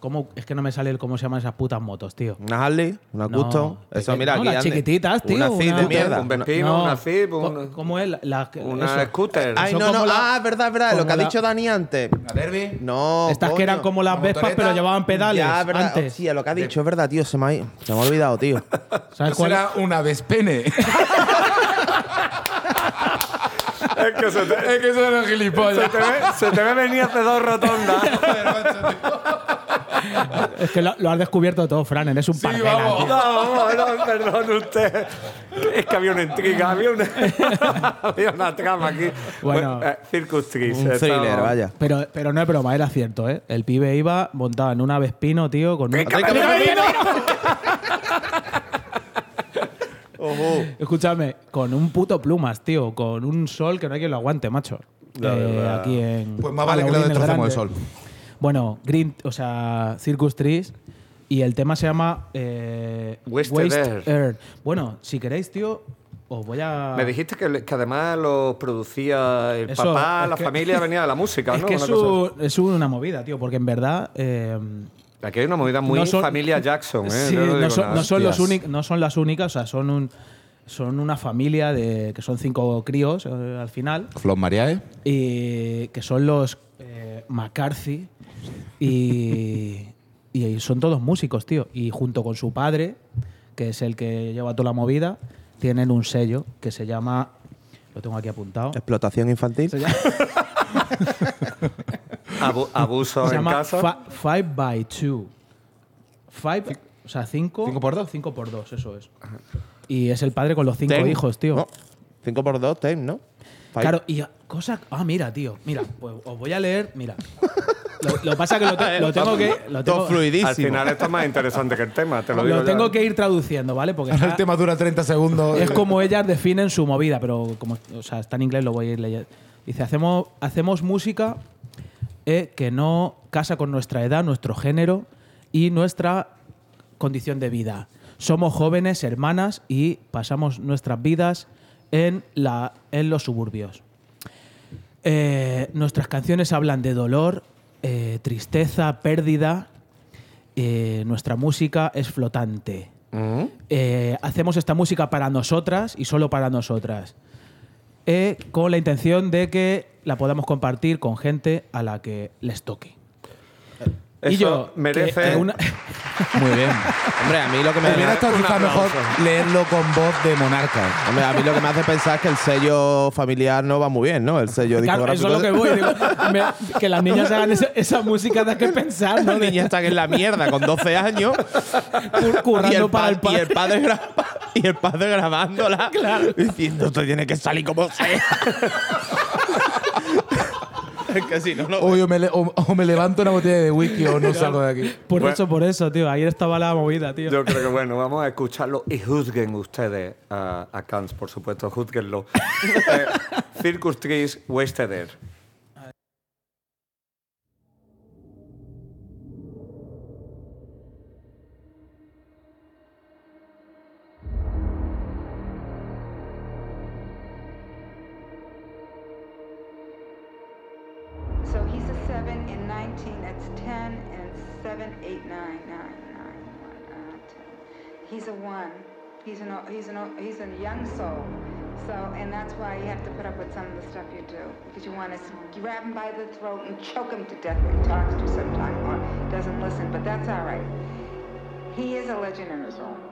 ¿Cómo, es que no me sale el cómo se llaman esas putas motos, tío. Una Harley, una No, Custom. Eso, mira, no, aquí las ande. chiquititas, tío, Una una- de mierda. Un Vespino, una Zip, co- un- ¿Cómo es? La, la- una eso. scooter. Ay, no, no. la- ah, es verdad, es verdad. Lo que ha dicho Dani antes. ¿La Derby? No. Estas que eran como las la Vespas, pero llevaban pedales Ya, es verdad. antes. Sí, lo que ha dicho es verdad, tío. Se me ha, ido. se me ha olvidado, tío. ¿Sabes Eso cuál? era una Vespene. <laughs> Es que se te, es que eso era un se gilipollas. te ve, se te ve venir hace dos rotondas. Es que lo, lo has descubierto todo, Fran. Eres un parguela, vamos. tío. No, no, perdón usted. Es que había una intriga, había una, <laughs> había una trama aquí. Bueno. eh, Circus Trees. Un thriller, estaba- vaya. Pero, pero no es broma, era cierto, ¿eh? El pibe iba montado en una Vespino, tío, con un... ¡Trícame vino! <laughs> Escúchame, con un puto plumas, tío, con un sol que no hay quien lo aguante, macho. Eh, aquí en. Pues más vale que lo destrocemos Grande. sol. Bueno, Green, o sea, Circus Trees. Y el tema se llama eh, Wasted Air. Air. Bueno, si queréis, tío, os voy a. Me dijiste que, que además lo producía el Eso, papá, la que- familia <laughs> venía de la música, Es ¿no? que Una es, cosa un- es una movida, tío, porque en verdad. eh, Aquí hay una movida muy no son- familia <laughs> Jackson, ¿eh? Sí, no son, nada. no son los Hostias. únic- no son las únicas, o sea, son un. Son una familia de. que son cinco críos eh, al final. Flor Mariae. y que son los eh, McCarthy y, y son todos músicos, tío. Y junto con su padre, que es el que lleva toda la movida, tienen un sello que se llama, lo tengo aquí apuntado, Explotación infantil. se llama, <laughs> Abu- abuso se en llama casa. Fi- Five by Two. Five, o sea, cinco. ¿Cinco por dos? Cinco por dos, eso es. Y es el padre con los cinco Ten. hijos, tío. No, 5 por 2, ten, ¿no? Five. Claro, y cosas. Ah, mira, tío. Mira, pues os voy a leer. Mira. Lo, lo que pasa es que lo, te- <laughs> lo tengo que. Lo Todo tengo, fluidísimo. Al final esto es más interesante que el tema, te lo digo lo ya. tengo que ir traduciendo, ¿vale? Porque Ahora el está- tema dura 30 segundos. es como ellas definen su movida, pero como o sea, está en inglés, lo voy a ir leyendo. Dice: hacemos, hacemos música eh, que no casa con nuestra edad, nuestro género y nuestra condición de vida. Somos jóvenes, hermanas y pasamos nuestras vidas en, la, en los suburbios. Eh, nuestras canciones hablan de dolor, eh, tristeza, pérdida. Eh, nuestra música es flotante. Mm. Hacemos esta música para nosotras y solo para nosotras. Con la intención de que la podamos compartir con gente a la que les toque. Y Eso yo, que- merece- que una- <laughs> Muy bien. Hombre, a mí lo que me Hubiera estado mejor leerlo con voz de monarca. Hombre, a mí lo que me hace pensar es que el sello familiar no va muy bien, ¿no? El sello Claro, eso discográfico. es lo que voy. digo, me- que las niñas hagan esa, esa música da que pensar, ¿no? La niña está en la mierda con 12 años Cur- currando y el, para el pa- y el padre. padre gra- y el padre grabándola diciendo esto tiene que salir como sea. <laughs> si no, no. O, yo me le- o- o me levanto una botella de whisky o no salgo de aquí. Por Bueno. eso, por eso, tío. Ayer estaba la movida, tío. Yo creo que bueno, <laughs> vamos a escucharlo y juzguen ustedes a, a Kant, por supuesto, juzguenlo. <laughs> Eh, Circus Trees Wasted Air. He's a one. He's an, he's an, he's a young soul. So, and that's why you have to put up with some of the stuff you do. Because you want to grab him by the throat and choke him to death when he talks to you sometime or doesn't listen, but that's all right. He is a legend in his own.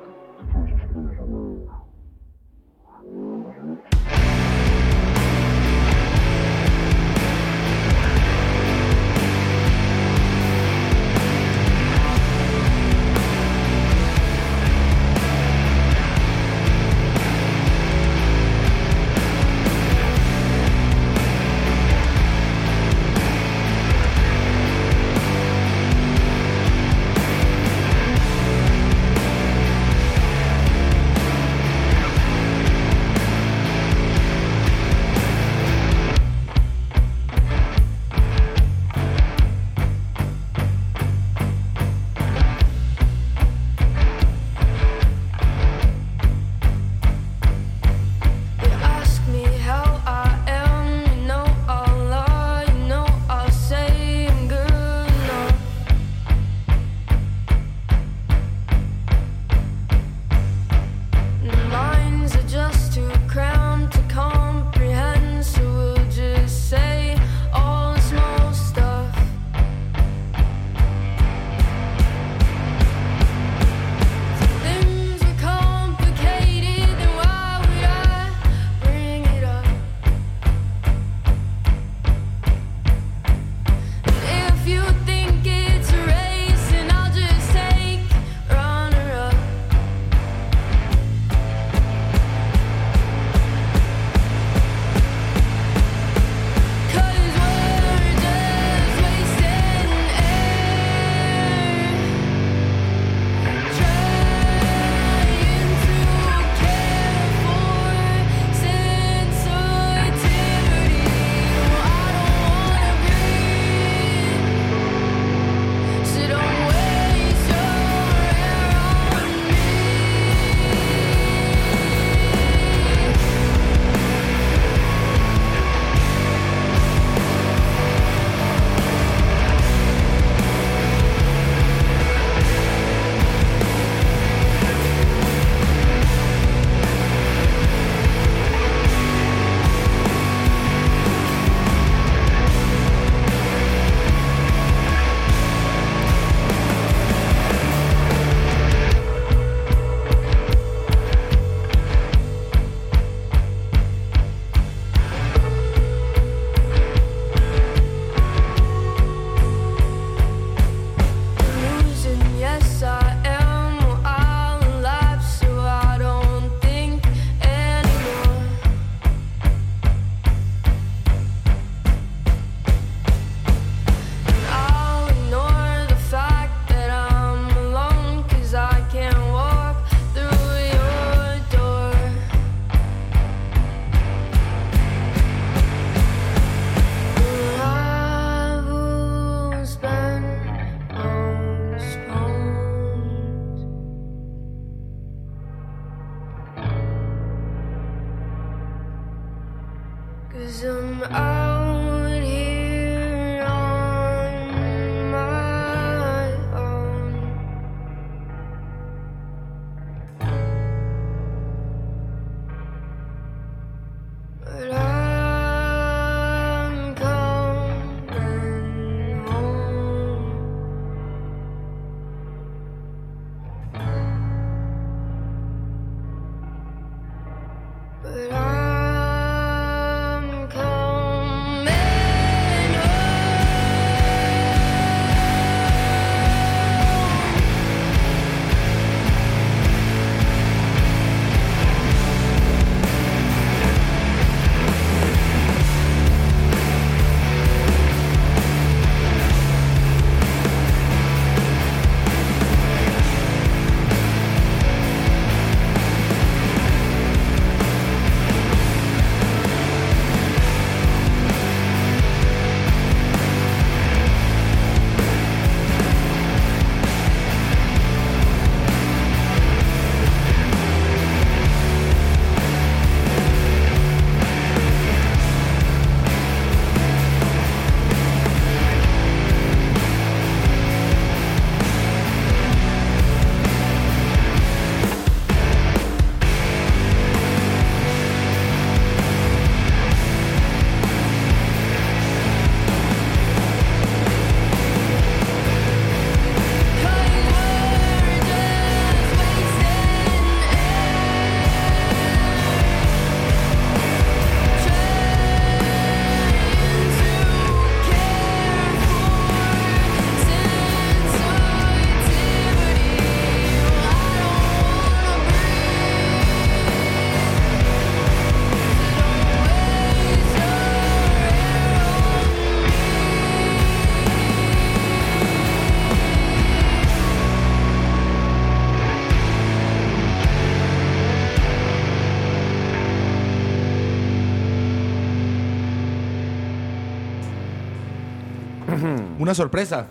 Una sorpresa.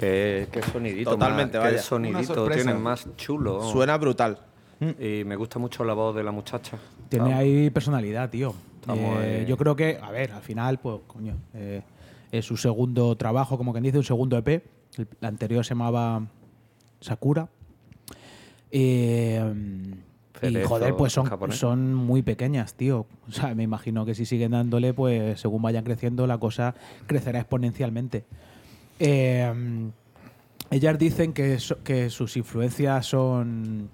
Qué, qué sonidito. Totalmente, más, vaya. Qué sonidito tienen más chulo. Suena brutal. Y me gusta mucho la voz de la muchacha. Tiene ahí personalidad, tío. Eh, ahí. Yo creo que, a ver, al final, pues, coño, eh, es su segundo trabajo, como quien dice, un segundo EP. El, la anterior se llamaba Sakura. Eh, y joder, pues son, japonés. son muy pequeñas, tío. O sea, me imagino que si siguen dándole, pues según vayan creciendo, la cosa crecerá exponencialmente. Eh, ellas dicen que, so- que sus influencias son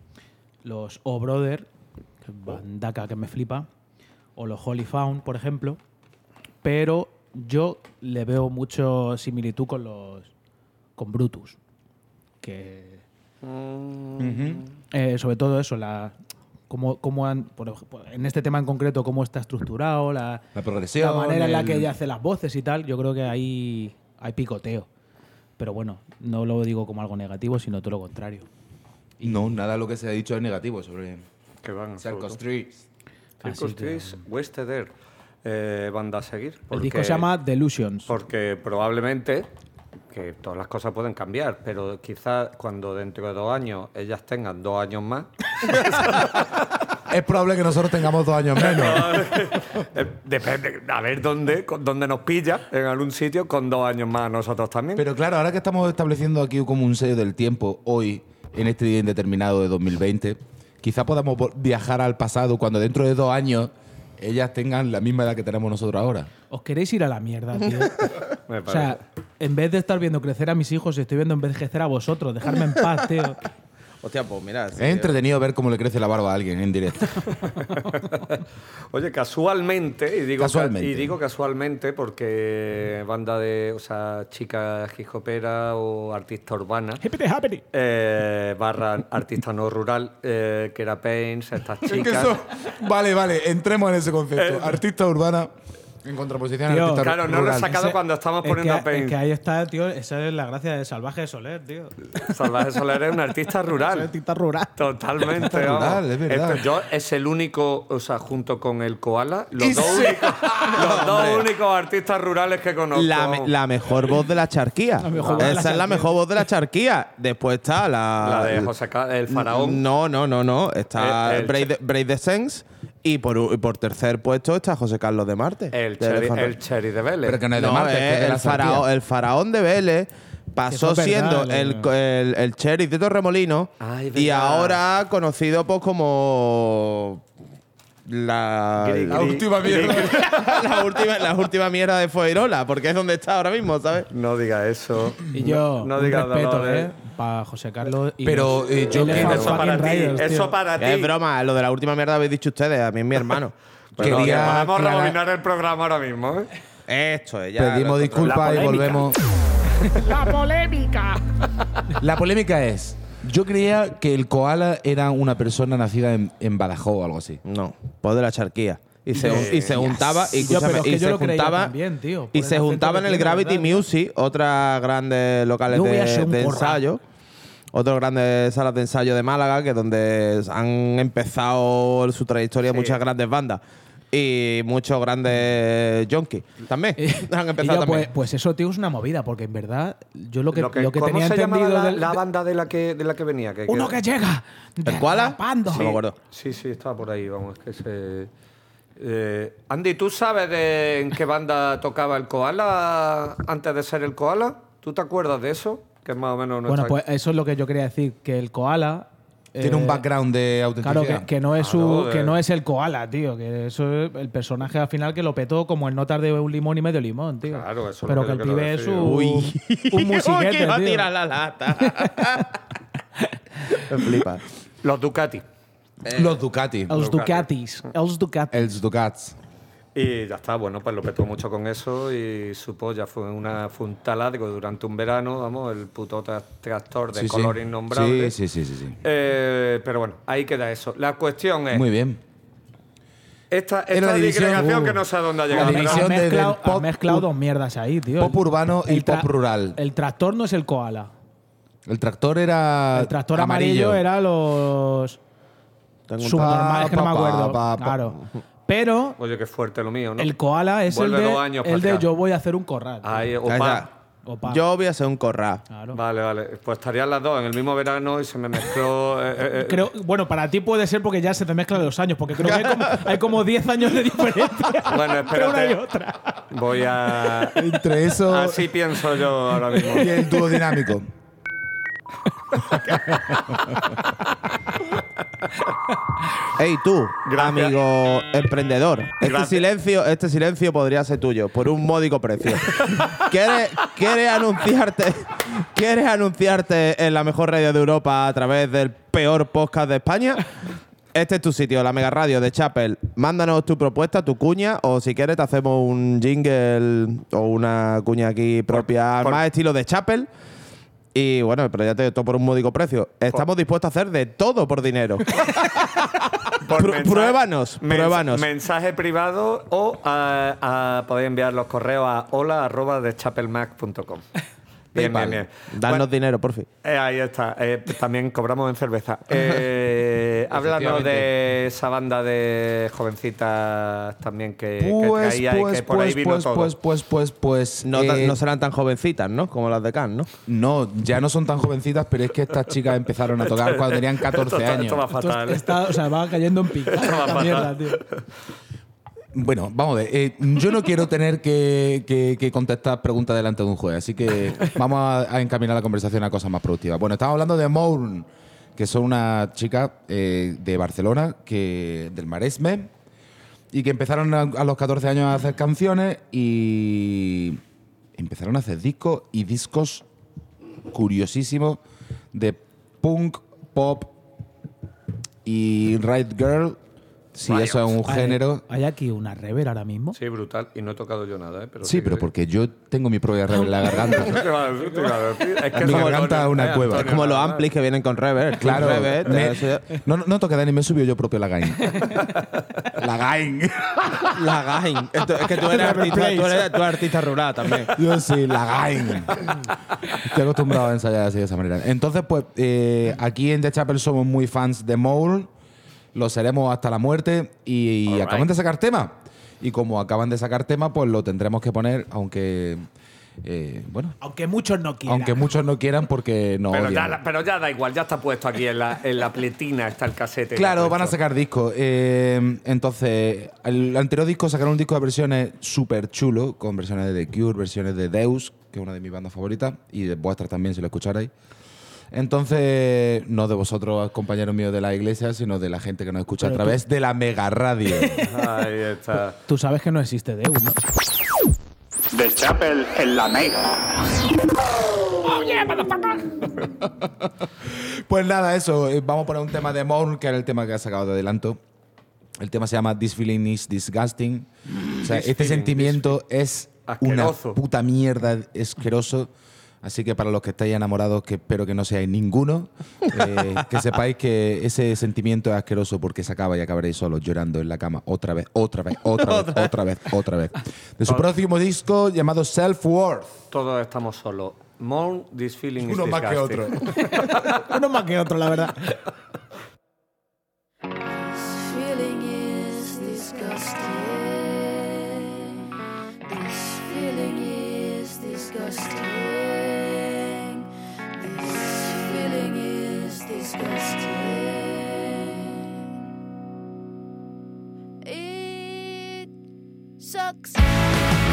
los O Brother, que es bandaca que me flipa, o los Holy Found, por ejemplo, pero yo le veo mucho similitud con los con Brutus, que eh, sobre todo eso, la cómo, cómo han, por ejemplo, en este tema en concreto, cómo está estructurado, la, La progresión. la manera en la que el- ella hace las voces y tal, yo creo que ahí hay picoteo. Pero bueno, no lo digo como algo negativo, sino todo lo contrario. No, nada de lo que se ha dicho es negativo sobre Que van. Circus Streets. Circus Trees, Westeder. Eh, banda a seguir. El disco porque- se llama Delusions. Porque probablemente, que todas las cosas pueden cambiar, pero quizás cuando dentro de dos años ellas tengan dos años más, <laughs> <laughs> <laughs> Es probable que nosotros tengamos dos años menos. <laughs> eh, depende, a ver dónde, dónde nos pilla, en algún sitio, con dos años más nosotros también. Pero claro, ahora que estamos estableciendo aquí como un sello del tiempo, hoy, en este día indeterminado de 2020, quizá podamos viajar al pasado cuando dentro de dos años ellas tengan la misma edad que tenemos nosotros ahora. Os queréis ir a la mierda, tío. <laughs> Me o sea, en vez de estar viendo crecer a mis hijos, estoy viendo envejecer a vosotros. Dejarme en paz, tío. Hostia, pues mira. sí, Es entretenido ver cómo le crece la barba a alguien en directo. <laughs> Oye, casualmente, y digo, ca- Casualmente. y digo casualmente porque banda de, o sea, chica hip hopera o artista urbana, eh, barra artista no rural, eh, que era Pains, estas Es que chicas. eso- Vale, vale, entremos en ese concepto. Artista urbana en contraposición Tío, a artista Claro, no lo he sacado Ese- cuando estamos es poniendo que, a Pain. Es que ahí está, tío. Esa es la gracia de Salvaje Soler, tío. Salvaje Soler es un artista rural. artista rural. Totalmente, Artista rural, es verdad. Esto- yo es el único, o sea, junto con el koala, los dos, sí. únicos, <laughs> los dos únicos artistas rurales que conozco. La, me- la mejor voz de la charquía. La mejor voz de la Esa es la mejor voz de la charquía. Después está la. La de José el faraón. No, no, no, no. Está El- el Break, the, Break the Sense. Y por, por tercer puesto está José Carlos de Marte. El de el cherry de Vélez. Pero que no es de No, Marte, es que es de el, faraón, Sartía. el faraón de Vélez pasó es siendo el, el, el sheriff de Torremolino Ay, y ahora conocido pues como la, Gris, La gris, última mierda. gris. <laughs> la última la última mierda de Fuerola, porque es donde está ahora mismo, ¿sabes? No diga eso. Y yo, no, no un diga respeto, Dolores. ¿eh? Para José Carlos. Y Pero, eh, yo quiero- Eso para ti. Riders, Eso para ti. Es broma, lo de la última mierda habéis dicho ustedes, a mí es mi hermano. <laughs> Pero Quería que podemos aclarar- rebobinar el programa ahora mismo. ¿eh? Esto es, ya. Pedimos disculpas y volvemos. <laughs> La polémica. La polémica es: yo creía que el koala era una persona nacida en, en Badajoz o algo así. No, pues de la charquía. Y se, y se juntaba, y, Yo, pero escúchame, es que y yo se juntaba, también, tío, y se juntaba en el Gravity ¿verdad? Music, otras grandes locales de, ensayo, otras grandes salas de ensayo de Málaga, que es donde han empezado su trayectoria muchas grandes bandas y muchos grandes junkies también. <laughs> han Y empezado yo, pues, también. pues eso, tío, es una movida, porque en verdad yo lo que, Lo que- lo que ¿Cómo tenía se entendido la, del- la de- banda de la que, de la que venía? Que- uno que llega ¿El koala? derrapando. No me acuerdo. Sí, sí, estaba por ahí, vamos, es que se... Eh, Andy, ¿tú sabes de en qué banda tocaba el Koala antes de ser el Koala? ¿Tú te acuerdas de eso? Que es más o menos Bueno, pues eso es lo que yo quería decir, que el koala Tiene eh, un background de Claro, autenticidad. que, que no es Claro, su, que no es el koala, tío. Que eso es el personaje al final que lo petó como el notar de un limón y medio limón, tío. Claro, eso es Pero lo que el pibe es un, Uy. un <laughs> musiquete, que iba a tío. tirar la lata. <laughs> Me flipa. Los Ducati. Los Ducati. Els Ducatis. Els Ducatis. Els Ducats. Y ya está, bueno, pues lo petó mucho con eso y su polla fue, una, fue un taladro durante un verano, vamos, el puto tra- tractor de Sí, sí. color innombrable. Sí, sí, sí, sí, sí. Eh, pero bueno, ahí queda eso. La cuestión es, Muy bien. esta, la esta división, digregación uh, que no sé a dónde ha la llegado. división pero- Has de- mezclado, del pop has mezclado dos mierdas ahí, tío. pop urbano y pop rural. El tractor no es el koala. El tractor era. El tractor amarillo, era los Tengo un subnormales, que no me pa, acuerdo. pa, pa. Claro. Pero Oye, qué fuerte lo mío, ¿no? el koala es el de, dos años el de yo voy a hacer un corral. Ahí, opa. Opa. Yo voy a ser un corral. Claro. Vale, vale. Pues estarían las dos en el mismo verano y se me mezcló. <laughs> eh, eh, eh, Creo, bueno, para ti puede ser porque ya se te mezclan los años, porque creo que hay como, <laughs> hay como 10 años de diferencia Bueno, <laughs> entre una y espérate. otra. Voy a. Entre eso Así pienso yo ahora mismo. y el dúo dinámico. <laughs> Hey tú, Gracias. amigo emprendedor. Este Gracias. silencio, este silencio podría ser tuyo por un módico precio. <laughs> ¿Quieres, quieres anunciarte, quieres anunciarte en la mejor radio de Europa a través del peor podcast de España? Este es tu sitio, la Mega Radio de Chapel. Mándanos tu propuesta, tu cuña, o si quieres te hacemos un jingle o una cuña aquí propia, por- más estilo de Chapel. Y bueno, pero ya te todo por un módico precio. Estamos dispuestos a hacer de todo por dinero. <laughs> Por pruébanos, mens- pruébanos. Mensaje privado o a, a- podéis enviar los correos a hola arroba de chapelmac.com. Bien, PayPal. bien, bien. Bueno, dinero, por fin. eh, ahí está. Eh, también cobramos en cerveza. <laughs> Eh, háblanos de esa banda de jovencitas también que, que Pues, y pues, que por ahí pues, vino pues, todo. pues, pues, pues, pues. No, eh, no serán tan jovencitas, ¿no? Como las de Cannes, ¿no? no, ya no son tan jovencitas, pero es que estas chicas empezaron a tocar cuando tenían 14 esto, está- años. esto va Esto fatal. está- o sea, va cayendo en va fatal. mierda, tío. Bueno, vamos a ver. eh, yo no quiero tener que, contestar preguntas delante de un juez, así que vamos a, a encaminar la conversación a cosas más productivas. Bueno, estamos hablando de Mourn, que son una chica eh, de Barcelona, que del Maresme, y que empezaron a, a los 14 años a hacer canciones y empezaron a hacer discos y discos curiosísimos de punk, pop y right girl. Si eso es un género. Hay aquí una rever ahora mismo. Sí, brutal. Y no he tocado yo nada, ¿eh? Pero Sí, pero que- porque yo tengo mi propia reverb <laughs> en la garganta. Es que Mi garganta es una eh, cueva. Antonio, Como los amplis que vienen con reverb. Claro. Me- no, no, toca Dani, me subió yo propio la gain. <laughs> la gain. La gain. Es que tú eres, artista, tú, eres, tú eres artista rural también. Yo sí, la gain. Estoy acostumbrado a ensayar así de esa manera. Entonces, pues, eh, aquí en The Chapel somos muy fans de Mole. Lo seremos hasta la muerte. Y, acaban de sacar tema. Y como acaban de sacar tema, pues lo tendremos que poner, aunque eh, bueno, Aunque muchos no quieran. aunque muchos no quieran porque no Pero odian. ya, pero ya da igual, ya está puesto aquí en la, en la pletina, está el casete. Claro, van a sacar discos. Eh, entonces, el anterior disco sacaron un disco de versiones súper chulo, con versiones de The Cure, versiones de Deus, que es una de mis bandas favoritas, y de vuestras también, si lo escucharais. Entonces, no de vosotros, compañeros míos de la iglesia, sino de la gente que nos escucha a Pero través de la mega radio. <laughs> Ahí está. Tú sabes que no existe Deus, ¿no? The Chapel en la Mega. <laughs> Pues nada, eso. eh, Vamos a poner un tema de Mourn, que era el tema que ha sacado de adelanto. El tema se llama This Feeling is Disgusting. O sea, This este feeling, sentimiento es una Asqueroso. puta mierda asqueroso. Así que para los que estáis enamorados, que espero que no seáis ninguno, eh, que sepáis que ese sentimiento es asqueroso porque se acaba y acabaréis solos llorando en la cama otra vez, otra vez, otra vez, otra vez, otra vez. De su próximo disco llamado Self Worth. Todos estamos solos. Mourn, this feeling is Uno más que otro. <laughs> Uno más que otro, la verdad. Sucks.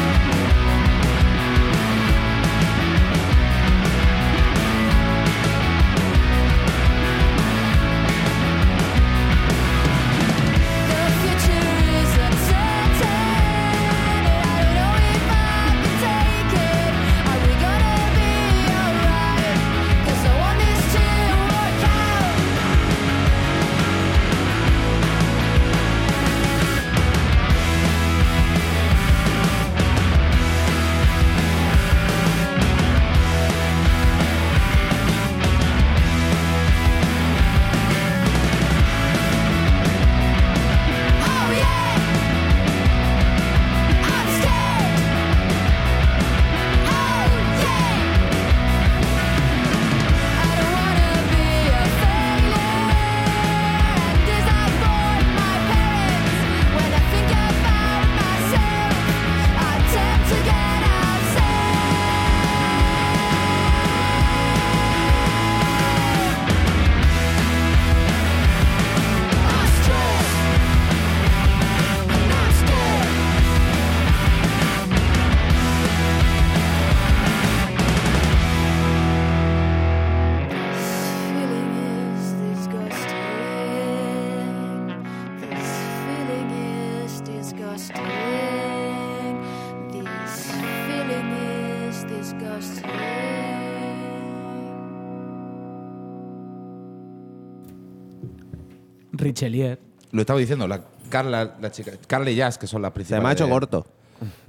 Richelieu. Lo estaba diciendo, la Carla, la chica, Carla y Jazz, que son las Se principales. me ha hecho corto.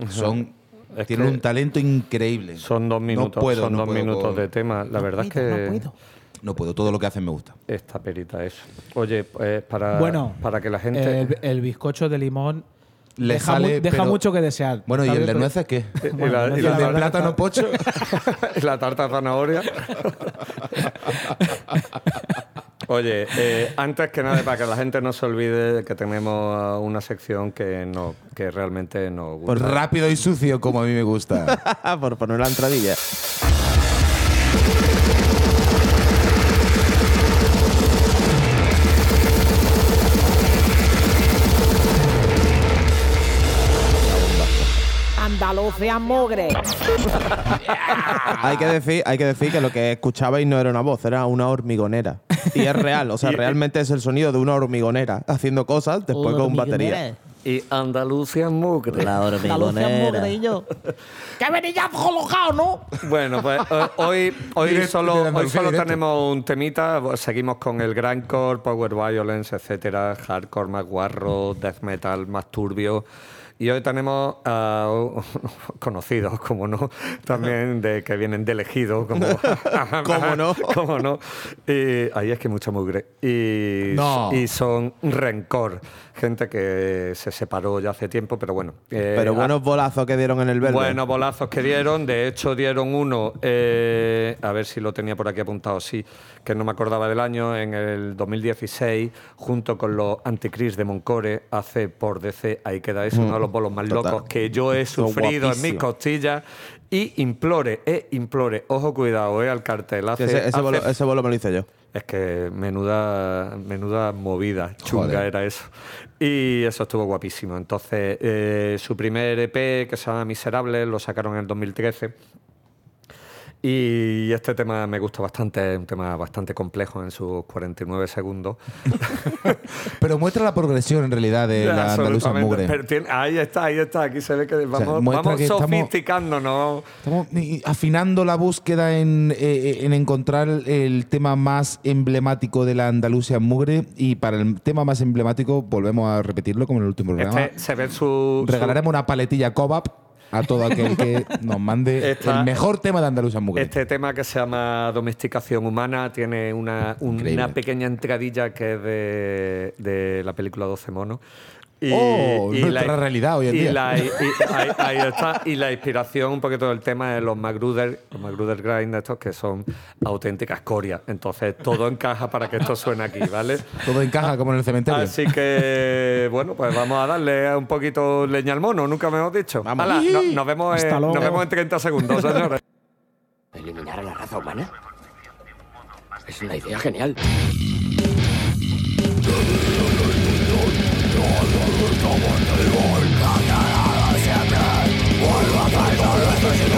Son, Es tienen un talento increíble. Son dos No minutos, puedo, son no dos puedo minutos con- de tema. La verdad es que No puedo. No puedo, todo lo que hacen me gusta. esta perita es. Oye, pues para, Bueno, para que la gente. El, el bizcocho de limón Le deja, sale, mu- deja pero- mucho que desear. Bueno, ¿y el de nueces qué? y la, y ¿Y la el de tarta- plátano pocho? <laughs> y la tarta zanahoria. <laughs> Oye, eh, antes que nada, para que la gente no se olvide que tenemos una sección que, no, que realmente nos gusta. Pues rápido y sucio, como a mí me gusta. <laughs> Por poner la entradilla. Andalucía Mugre. Hay que, decir, hay que decir que lo que escuchabais no era una voz, era una hormigonera. Y es real, o sea, <laughs> realmente es el sonido de una hormigonera haciendo cosas después con batería. Y Andalucía Mugre. La Andalucía Mugre y yo. <laughs> ¡Qué venillazo colocado, ¿no? Bueno, pues eh, hoy, hoy solo, hoy solo tenemos un temita. Seguimos con el grindcore, power violence, etcétera, hardcore más guarro, death metal más turbio. Y hoy tenemos a uh, <laughs> conocidos, como no, también de que vienen de elegido, como <laughs> ¿Cómo no? ¿Cómo <laughs> no? Y ahí es que mucha mugre. Y, No. y son rencor, gente que se separó ya hace tiempo, pero bueno. eh, Pero buenos bolazos que dieron en el verde. Buenos bolazos que dieron. De hecho, dieron uno, eh, a ver si lo tenía por aquí apuntado, sí, que no me acordaba del año, en el 2016, junto con los Anticris de Moncore, hace por DC, ahí queda eso, uno de los los bolos más Total. locos que yo he sufrido en mis costillas. Y implore, eh, implore, ojo cuidado, eh, al cartel. Hace- ese, ese hace- bolo, ese bolo me lo hice yo. Es que menuda, menuda movida, chunga Joder. era eso. Y eso estuvo guapísimo. Entonces, eh, su primer EP, que se llama Miserables, lo sacaron en el 2013. Y este tema me gusta bastante, es un tema bastante complejo en sus 49 segundos. <laughs> Pero muestra la progresión en realidad de la andaluza mugre. Pero tiene- ahí está, ahí está. Aquí se ve que vamos, muestra vamos que estamos- sofisticándonos. Estamos i- afinando la búsqueda en, eh, en encontrar el tema más emblemático de la Andalucía mugre y para el tema más emblemático volvemos a repetirlo como en el último programa. Este se ve su. su- Regalaremos una paletilla Cobap a todo aquel que nos mande Esta- el mejor tema de Andalucía mugre. Este tema que se llama Domesticación Humana tiene una, un- una pequeña entradilla que es de, de la película 12 monos. Y, Oh, nuestra realidad hoy en y día. la- y- y- <laughs> ahí, ahí está. Y la inspiración un poquito del tema de los Magruder, los Magruder Grind estos que son auténticas corias. Entonces todo encaja para que esto suene aquí, ¿vale? <laughs> Todo encaja como en el cementerio. Así que, bueno, pues vamos a darle un poquito leña al mono, nunca me hemos dicho. Vamos. Hala, no- nos, vemos en, nos vemos en 30 segundos, <laughs> señores. ¿Eliminar a la raza humana? Es una idea genial. Förstå vårt urval, klagar alla sämre Vår vackra dörr är försiktig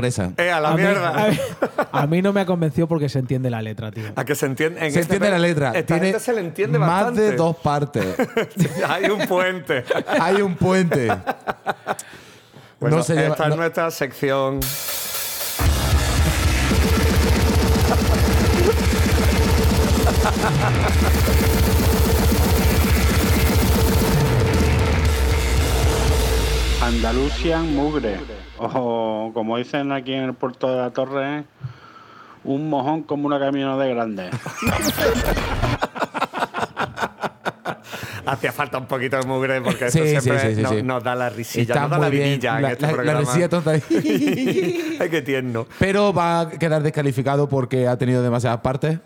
progresa? Eh, a la a, mí, mierda. a mí- a mí no me ha convencido porque se entiende la letra, tío. A que se entiende. en Se este entiende la letra. Esta Tiene gente se le entiende más bastante. de dos partes. <laughs> Hay un puente. <laughs> Hay un puente. Bueno, no se lleva- esta no- es nuestra sección. <laughs> Andalusian Mugre. O como dicen aquí en el puerto de la Torre, un mojón como una camioneta de grande. <laughs> Hacía falta un poquito de mugre porque Sí, esto sí, siempre sí, sí, no- sí. nos da la risilla, Está nos da la vidilla en La, este la- la programa. risilla tonta. Ay, <laughs> qué tierno. Pero va a quedar descalificado porque ha tenido demasiadas partes.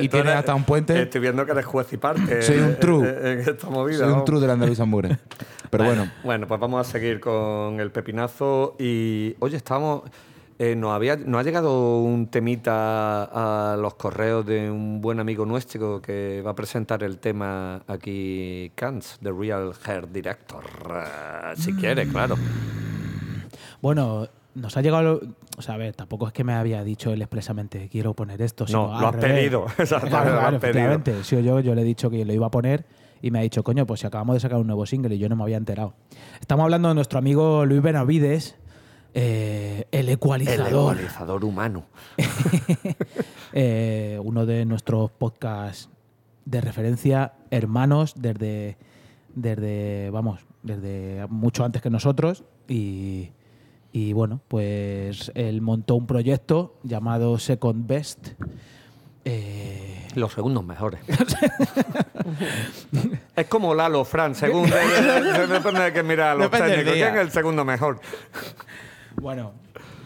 Y tiene hasta un puente. Estoy viendo que eres juez y parte. Soy un true. En, en esta movida. Soy un true de la Andaluza Mugre. <laughs> Pero bueno. Bueno, pues vamos a seguir con el pepinazo. Y, oye, estamos. eh, nos, había, nos ha llegado un temita a los correos de un buen amigo nuestro que va a presentar el tema aquí, Kants, The Real Hair Director. Eh, si quiere, claro. Bueno, nos ha llegado. O sea, a ver, tampoco es que me había dicho él expresamente quiero poner esto. sino No, lo has revés. pedido. <laughs> Exacto, Claro, lo has pedido. Sí, yo, yo le he dicho que lo iba a poner y me ha dicho, coño, pues si acabamos de sacar un nuevo single y yo no me había enterado. Estamos hablando de nuestro amigo Luis Benavides, eh, el El ecualizador. ecualizador humano. <laughs> Eh, uno de nuestros podcasts de referencia, hermanos, desde, desde, vamos, desde mucho antes que nosotros. Y, y bueno, pues él montó un proyecto llamado Second Best. Eh, Los segundos mejores. <laughs> es como Lalo, Fran, según <laughs> de- de- depende de que mira a los Depende técnicos. ¿Quién es el segundo mejor? bueno,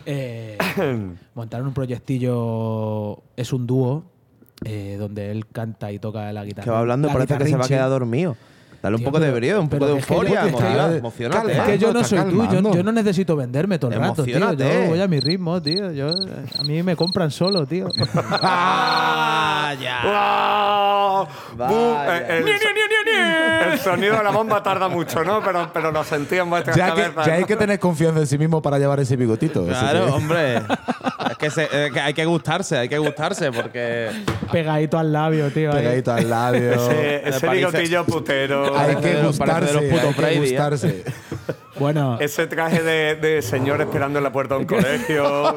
eh, <coughs> montaron un proyectillo, es un dúo. eh, donde él canta y toca la guitarra. Que va hablando la parece que se va a quedar dormido. Dale un poco de brío, un poco de euforia. es que emocionate, yo- emocionate. Es que yo no soy tú, yo, no necesito venderme todo el rato, tío. Yo voy a mi ritmo, tío. Yo, a mí me compran solo, tío. El, el sonido de la bomba tarda mucho, ¿no? Pero, pero lo sentí en vuestras Ya, que, ya hay que tener confianza en sí mismo para llevar ese bigotito. Claro, hombre. <laughs> Es que, se- es que hay que gustarse, hay que gustarse porque. Pegadito al labio, tío. ahí. Pegadito al labio. Ese, ese Parece- bigotillo putero. hay Parece que de los- parece gustarse. de los putos hay que Brady, ¿eh? gustarse. Bueno, Ese traje de, de señor esperando en la puerta de un <laughs> colegio.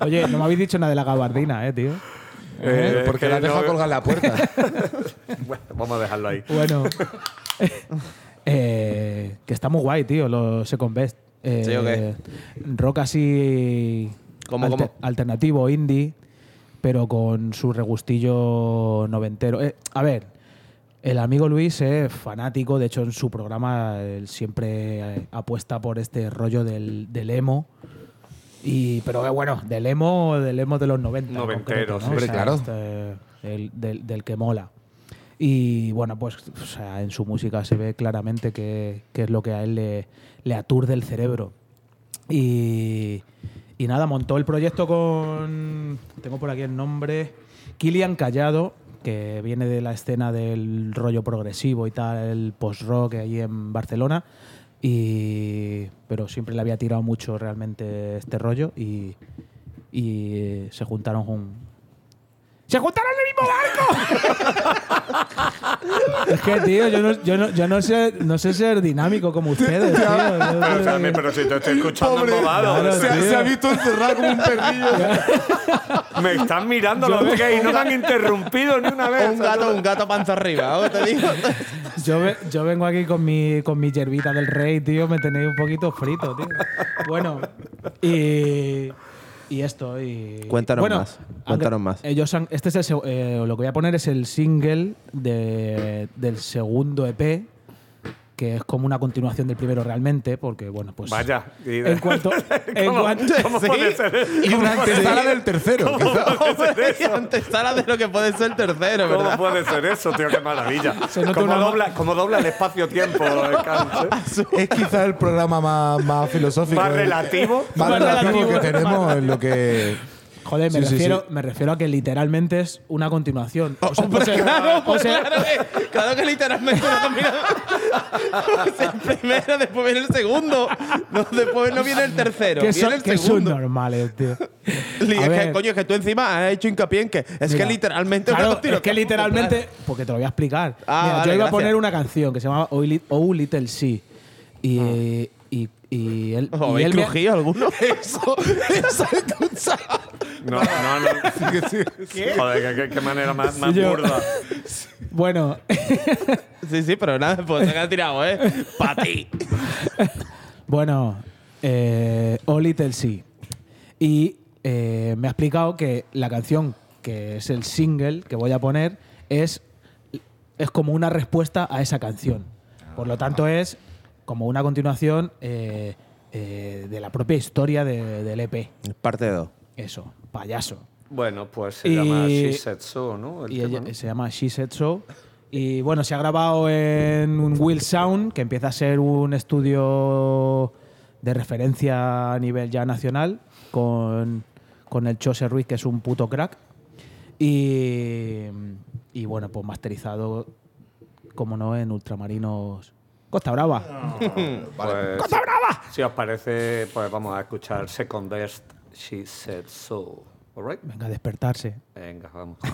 oye, no me habéis dicho nada de la gabardina, eh, tío. Eh, Porque que la deja no- colgar la puerta. <laughs> Bueno, vamos a dejarlo ahí. Bueno, <laughs> eh, que está muy guay, tío, los Second Best. Eh, ¿Sí o qué? Rock así ¿Cómo, alte- cómo? alternativo, indie, pero con su regustillo noventero. Eh, a ver, el amigo Luis es fanático, de hecho en su programa él siempre eh, apuesta por este rollo del, del emo. Y, pero eh, bueno, del emo, del emo de los 90. en Noventero, concreto, sí, ¿no? claro. este, el- del, del que mola. Y bueno, pues o sea, en su música se ve claramente que, que es lo que a él le, le aturde el cerebro. Y, y nada, montó el proyecto con. Tengo por aquí el nombre. Kilian Callado, que viene de la escena del rollo progresivo y tal, el post-rock allí en Barcelona. Y, pero siempre le había tirado mucho realmente este rollo y, y se juntaron con. ¡Se juntaron en el mismo barco! es que, tío, yo no, yo no, yo no sé, no sé ser dinámico como ustedes, tío. Yo- Pero, Fermín, pero si te estoy escuchando Pobre. embobado. Claro, se, ha- tío. se ha visto encerrado como un perrillo. Me están mirando los gays, no me han interrumpido ni una vez. Un gato, un gato panza arriba, ¿o te digo? Yo, yo vengo aquí con mi, con mi yerbita del rey, tío. Me tenéis un poquito frito, tío. Bueno, y, y esto. Y, Cuéntanos bueno, más, cuéntanos más. Ellos han- este es el, eh, lo que voy a poner es el single de- del segundo EP, que es como una continuación del primero realmente, porque, bueno, pues. Vaya. y- En cuanto. <laughs> en ¿Cómo, cuanto- cómo Sí. puede ser eso? Y una antesala del tercero. <laughs> Y antesala de lo que puede ser tercero, ¿Cómo ¿verdad? puede ser eso, tío? Qué maravilla. ¿Cómo una- dobla, cómo dobla el espacio-tiempo? <laughs> el cáncer? es quizá el programa más, más filosófico. Más el- relativo. Más Más relativo relativo. que tenemos en lo que. Joder, me, Sí, refiero, sí. me refiero a que literalmente es una continuación. O sea, Hombre, o sea, claro, o sea- claro, que, claro que literalmente una combinación. <laughs> <laughs> Es el primero, después viene el segundo. No, después no viene el tercero. que viene son, el que son normales, tío. <laughs> Es que, coño, es que tú encima has hecho hincapié en que es Mira, que literalmente Claro, una continuación. es que literalmente. Porque te lo voy a explicar. Ah, Mira, vale, yo iba a poner una canción que se llama Oh, Oh Little Sea. Y, eh, y, él. ¿Os y él me- crujido alguno? <laughs> Eso, eso he escuchado. No, no, no. Joder, qué, qué- qué manera más, más Sí, yo- burda. <laughs> Bueno, <laughs> sí, sí, pero nada, pues se ha tirado, ¿eh? Para ti. bueno. Eh, oh Little Sea. Y eh, me ha explicado que la canción, que es el single que voy a poner, es, es como una respuesta a esa canción. Por lo tanto, es como una continuación eh, eh, de la propia historia de- del EP. Parte 2. Eso, payaso. Bueno, pues se Y- llama She Said So, ¿no? El Y tema, ella- ¿no? se llama She Said So. Y bueno, se ha grabado en un Will Sound, que empieza a ser un estudio de referencia a nivel ya nacional, con, con el Chose Ruiz, que es un puto crack. Y, y bueno, pues masterizado, como no, en Ultramarinos Costa Brava. <laughs> Pues, ¡Costa Brava! Si os parece, pues vamos a escuchar Second Best, She Said So. All right? Venga, a despertarse. Venga, vamos. <laughs>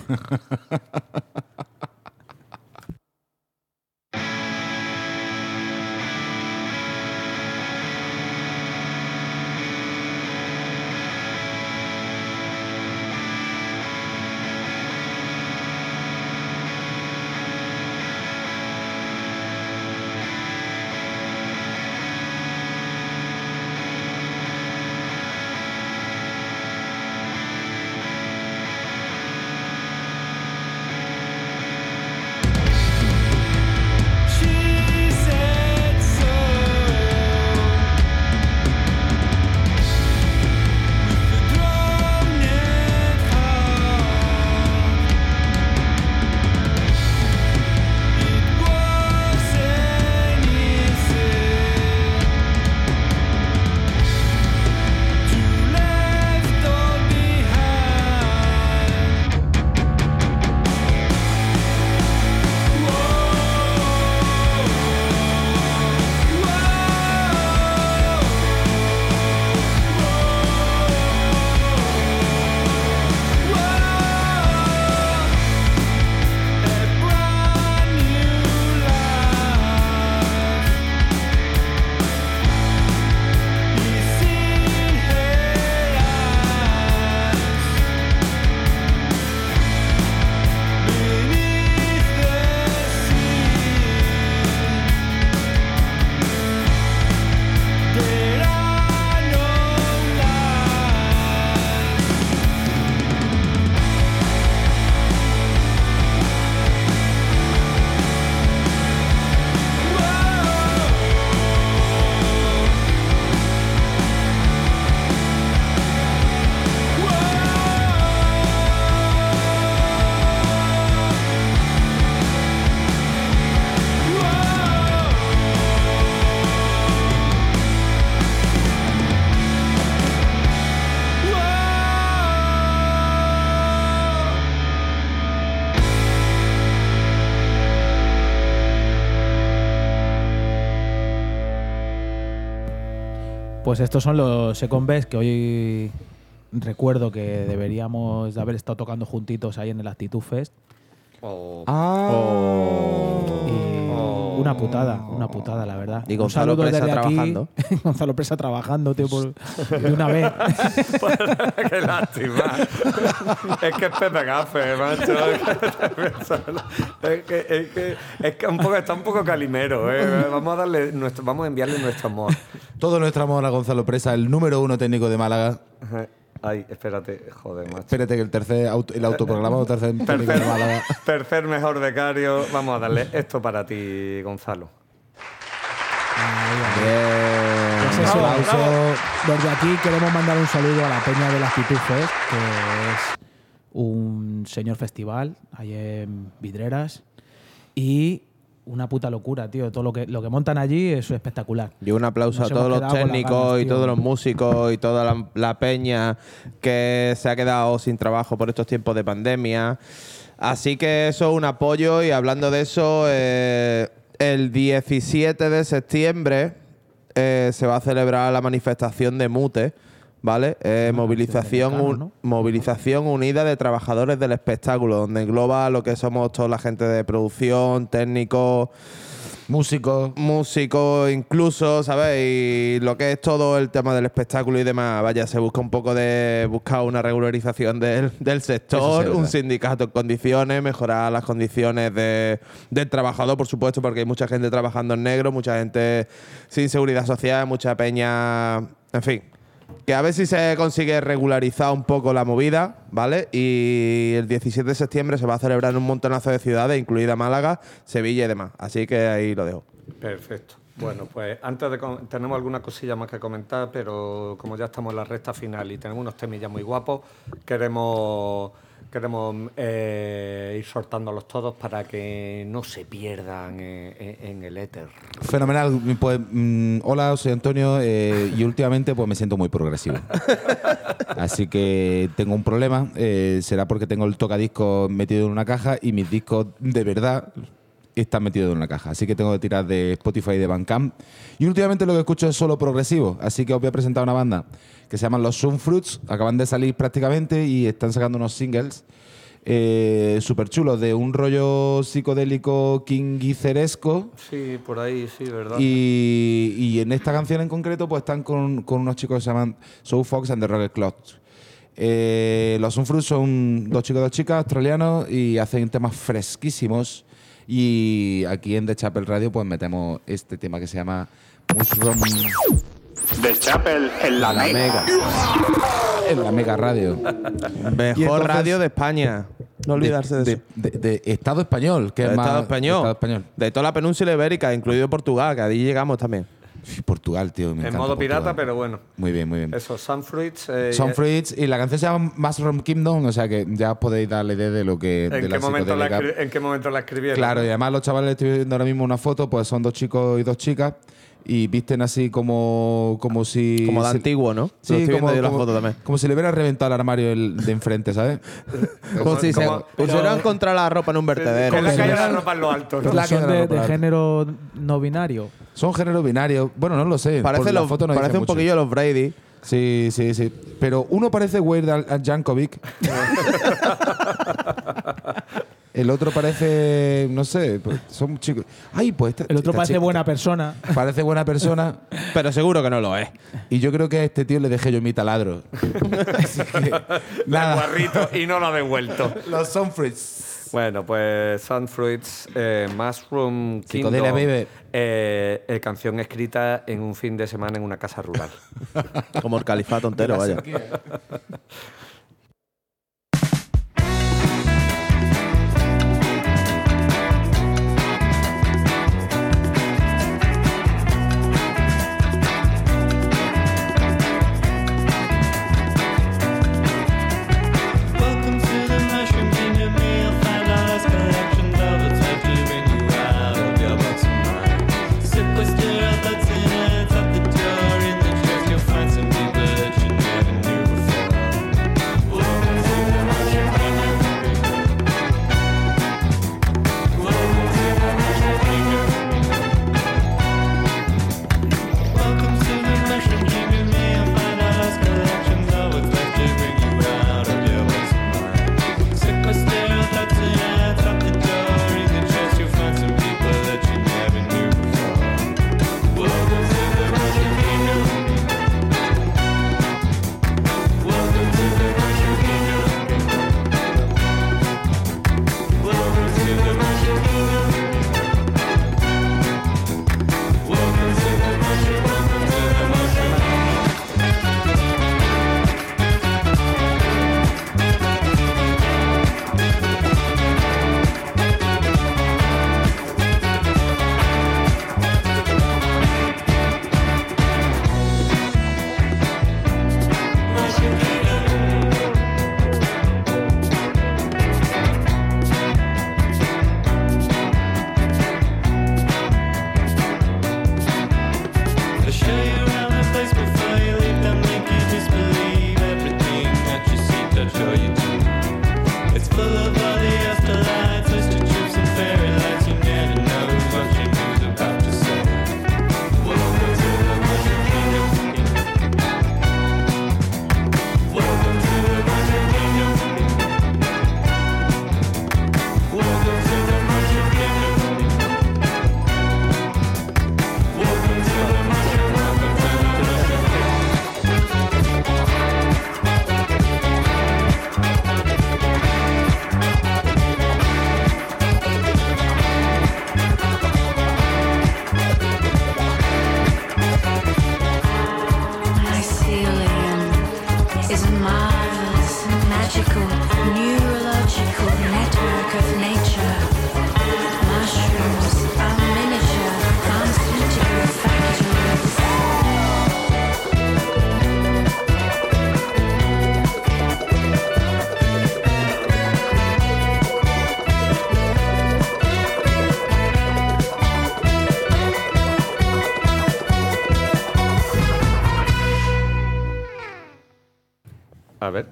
Pues estos son los Second Best que hoy recuerdo que deberíamos de haber estado tocando juntitos ahí en el Actitud Fest. O- Y una putada, una putada, la verdad. Y Gonzalo Presa desde aquí. trabajando. <laughs> Gonzalo Presa trabajando, tío, por, de una vez. <laughs> Qué lástima. es que es Pepe Gafe, macho. <laughs> Es que, es que, es que un poco, está un poco calimero. ¿eh? Vamos a darle nuestro, vamos a enviarle nuestro amor. Todo nuestro amor a Gonzalo Presa, el número uno técnico de Málaga. Ay, espérate, joder, macho. Espérate que el tercer auto- el autoprogramado tercer Tercer, <laughs> tercer mejor becario. Vamos a darle esto para ti, Gonzalo. Bien. Eso, Aplauso. Desde aquí queremos mandar un saludo a la Peña de la Actitud Fest, que es un señor festival ahí en Vidreras. Y una puta locura, tío. Todo lo que, lo que montan allí es espectacular. Y un aplauso Nos a todos los técnicos ganas, y todos los músicos y toda la, la peña que se ha quedado sin trabajo por estos tiempos de pandemia. Así que eso es un apoyo y hablando de eso, eh, el 17 de septiembre eh, se va a celebrar la manifestación de Mute, ¿vale? Eh, movilización, americano, un- ¿no? movilización unida de trabajadores del espectáculo, donde engloba lo que somos toda la gente de producción, técnicos, Músico. músicos incluso, ¿sabes? Y lo que es todo el tema del espectáculo y demás, vaya, se busca un poco de buscar una regularización del, del sí sector, un sindicato en condiciones, mejorar las condiciones de- del trabajador, por supuesto, porque hay mucha gente trabajando en negro, mucha gente sin seguridad social, mucha peña, en fin. Que a ver si se consigue regularizar un poco la movida, ¿vale? Y el 17 de septiembre se va a celebrar en un montonazo de ciudades, incluida Málaga, Sevilla y demás. Así que ahí lo dejo. Perfecto. Bueno, pues antes de... Tenemos alguna cosilla más que comentar, pero como ya estamos en la recta final y tenemos unos temillas muy guapos, queremos, queremos eh, ir soltándolos todos para que no se pierdan en, en- en el éter. Fenomenal. Pues, mm, hola, soy Antonio eh, y últimamente pues me siento muy progresivo. <laughs> Así que tengo un problema. eh, será porque tengo el tocadiscos metido en una caja y mis discos de verdad están metidos en una caja. Así que tengo que tirar de Spotify y de Bandcamp. Y últimamente lo que escucho es solo progresivo. Así que os voy a presentar una banda que se llaman Los Sunfruits. Acaban de salir prácticamente y están sacando unos singles eh, súper chulos de un rollo psicodélico kingiceresco. Sí, por ahí, sí, ¿verdad? Y, y en esta canción en concreto, pues están con, con unos chicos que se llaman Soul Fox and the Rocket Clocks. Eh, los Sunfruits son dos chicos y dos chicas australianos y hacen temas fresquísimos. Y aquí en The Chapel Radio, pues metemos este tema que se llama Mushroom The Chapel en la Mega. en la Mega Radio. <laughs> Mejor entonces- radio de España. No olvidarse de, eso. de, de- de Estado español, que De es más. Estado español. Estado español. De toda la península ibérica, incluido Portugal, que allí llegamos también. Portugal, tío. me en modo pirata, Portugal. pero bueno. Muy bien, muy bien. Eso, Sunfruits. eh, Son Fruits y la canción se llama Mushroom Kingdom, o sea que ya podéis darle idea de lo que. de ¿En la qué, momento la psicodélica. escri- ¿En qué momento la escribieron? Claro, y además los chavales estoy viendo ahora mismo una foto, pues son dos chicos y dos chicas y visten así como como si Como de se- antiguo, ¿no? Sí, estoy como, viendo yo la como- foto también. como si le hubiera reventado el armario el de enfrente, ¿sabes? <laughs> Como si se como- pusieran contra la ropa en un vertedero. Con la calle la ropa en lo alto. ¿no? La Son de, género no binario. Son género binario. Bueno, no lo sé. Parece, los- foto no parece un mucho. poquillo los Brady. Sí, sí, sí. Pero uno parece Weird Al, Al Yankovic. <laughs> El otro parece, no sé, pues son chicos. Ay, pues esta- El otro esta parece chica- buena persona. Parece buena persona. <laughs> Pero seguro que no lo es. Y yo creo que a este tío le dejé yo mi taladro. <laughs> Así que, La nada. guarrito y no lo ha devuelto. <laughs> Los Sunfruits. Bueno, pues Sunfruits, eh, Mushroom Kingdom. Psicodelia, baby. eh, eh, canción escrita en un fin de semana en una casa rural. Como el califato entero, vaya.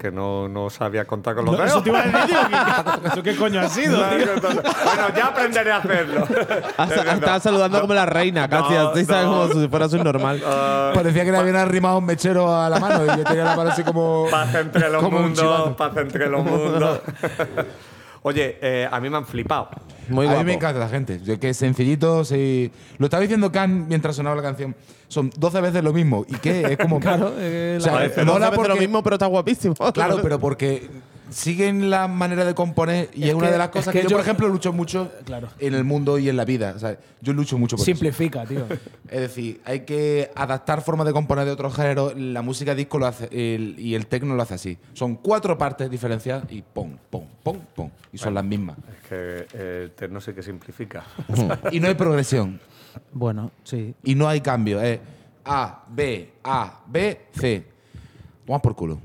A ver, que no, no sabía contar con los No, eso dedos. te iba a decir, <laughs> ¿Eso qué coño ha sido, No, tío? entonces- bueno, ya aprenderé a hacerlo. <laughs> Estaba saludando como la reina, casi No, así, ¿sabes? no. Como si fuera su normal. Ah, Parecía que le habían arrimado un mechero a la mano y yo tenía la mano así como. Paz entre los un mundos, paz entre los mundos. <laughs> Oye, eh, a mí me han flipado. Muy a guapo. mí me encanta la gente. Yo que es sencillito, sí. Lo estaba diciendo Can mientras sonaba la canción. Son 12 veces lo mismo. ¿Y qué? Es como. <laughs> Claro, eh, O sea, la- Parece mola Mola porque, lo mismo, pero está guapísimo. Claro, <laughs> pero porque siguen la manera de componer y es, Es una que- de las cosas es que, que yo, yo- por ejemplo, lucho mucho Claro. en el mundo y en la vida. O sea, yo lucho mucho por eso. Simplifica, tío. <laughs> Es decir, hay que adaptar formas de componer de otros géneros. La música disco lo hace el- y el techno lo hace así. Son cuatro partes diferenciadas y pum, pum, pum, pum. Y son las mismas. Es que eh, el terno sí que simplifica. <laughs> Y no hay progresión. Bueno, sí. Y no hay cambio. Es A, B, A, B, C. Vamos por culo.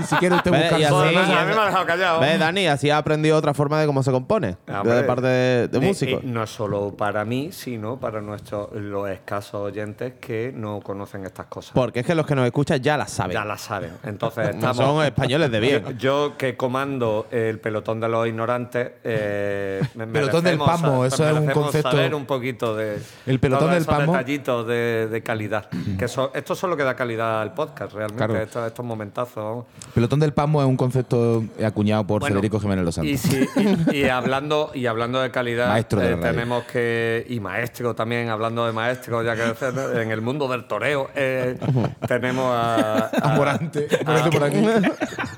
Y si quiere usted Ve, y así- ya- a mí me ha dejado callado. ¿Ves, Dani? Así ha aprendido otra forma de cómo se compone. Ah, de hombre. parte de, de Eh, músicos. eh, no solo para mí, sino para nuestros los escasos oyentes que no conocen estas cosas. Porque es que los que nos escuchan ya las saben. Ya las saben. Entonces <laughs> No estamos. son españoles de bien. <laughs> Yo que comando el pelotón de los ignorantes. Eh, me- <laughs> Pelotón del merecemos sa- eso es un merecemos concepto- saber un poquito de. El pelotón todos del esos Pasmo. detallitos de, de calidad. que eso, esto es lo que da calidad al podcast, realmente. Claro. Estos, estos momentazos. Pelotón del Pasmo es un concepto acuñado por Bueno, Federico Jiménez Los Santos. Y, sí, y, y hablando, y hablando de calidad, Maestro de la eh, tenemos que. Y maestro también, hablando de maestro, ya que en el mundo del toreo, eh, <laughs> tenemos a. A Morante, Morante por aquí.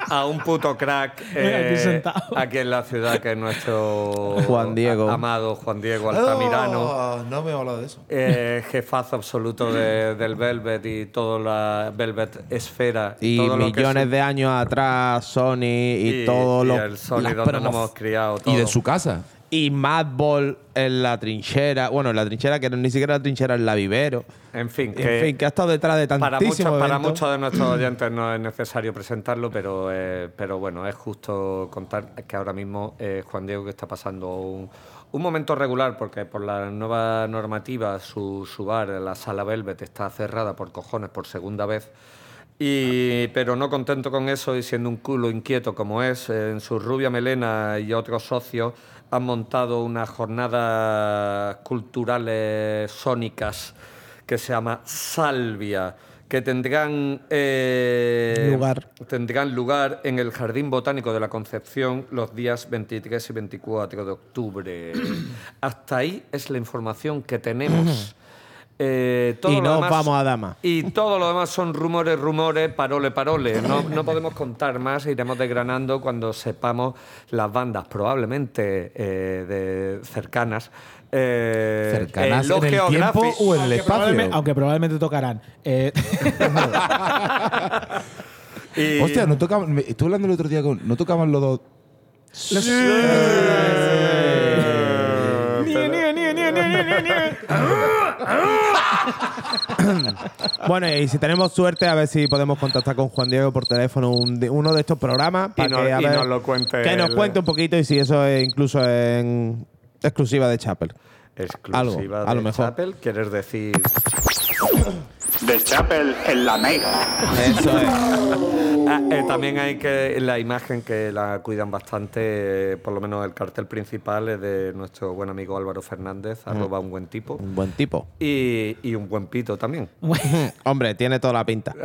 a un puto crack <laughs> aquí eh, sentado. aquí en la ciudad, que es nuestro Juan Diego. a- amado Juan Diego Altamirano. Oh, no me he hablado de eso. eh, jefazo absoluto de- del Velvet y toda la Velvet esfera. Y todo lo que millones es- de años atrás, Sony y, y, todo y lo. el Sony las donde nos hemos criado. Todo. Y de su casa. Y Madball en la trinchera. Bueno, en la trinchera, que no- ni siquiera la trinchera, en la vivero. En fin, En que fin, que ha estado detrás de para, tantísimos muchos, para muchos de nuestros oyentes no es necesario presentarlo, pero, eh, pero bueno, es justo contar que ahora mismo eh, Juan Diego que está pasando un, un momento regular, porque por la nueva normativa su, su bar, la Sala Velvet, está cerrada por cojones por segunda vez. Y, pero no contento con eso y siendo un culo inquieto como es, en su rubia melena y otros socios han montado unas jornadas culturales sónicas que se llama Salvia, que tendrán, eh, Lugar. tendrán lugar en el Jardín Botánico de la Concepción los días 23 y 24 de octubre. <clears throat> Hasta ahí es la información que tenemos. <clears throat> Eh, todo Y demás- vamos a dama. y todo lo demás son rumores, rumores, parole, parole. No, <laughs> no podemos contar más, iremos desgranando cuando sepamos las bandas, probablemente eh, de cercanas. eh, ¿Cercanas en el tiempo o en el Aunque espacio? probablemente, aunque probablemente tocarán. Eh, <laughs> y- Hostia, no tocaban. Estuve hablando el otro día con. No tocaban los dos. <laughs> Bueno, y si tenemos suerte, a ver si podemos contactar con Juan Diego por teléfono un uno de estos programas. Y Para que, a y ver, nos lo cuente Que nos cuente un poquito y si eso es incluso en exclusiva de Chapel. Exclusiva Algo, a lo de mejor. Chapel, ¿quieres decir? De Chapel en la Mega. Eso es. Ah, eh, también hay que la imagen que la cuidan bastante, eh, por lo menos el cartel principal es de nuestro buen amigo Álvaro Fernández, arroba un buen tipo. Un buen tipo. Y, y un buen pito también. <laughs> Hombre, tiene toda la pinta. <laughs>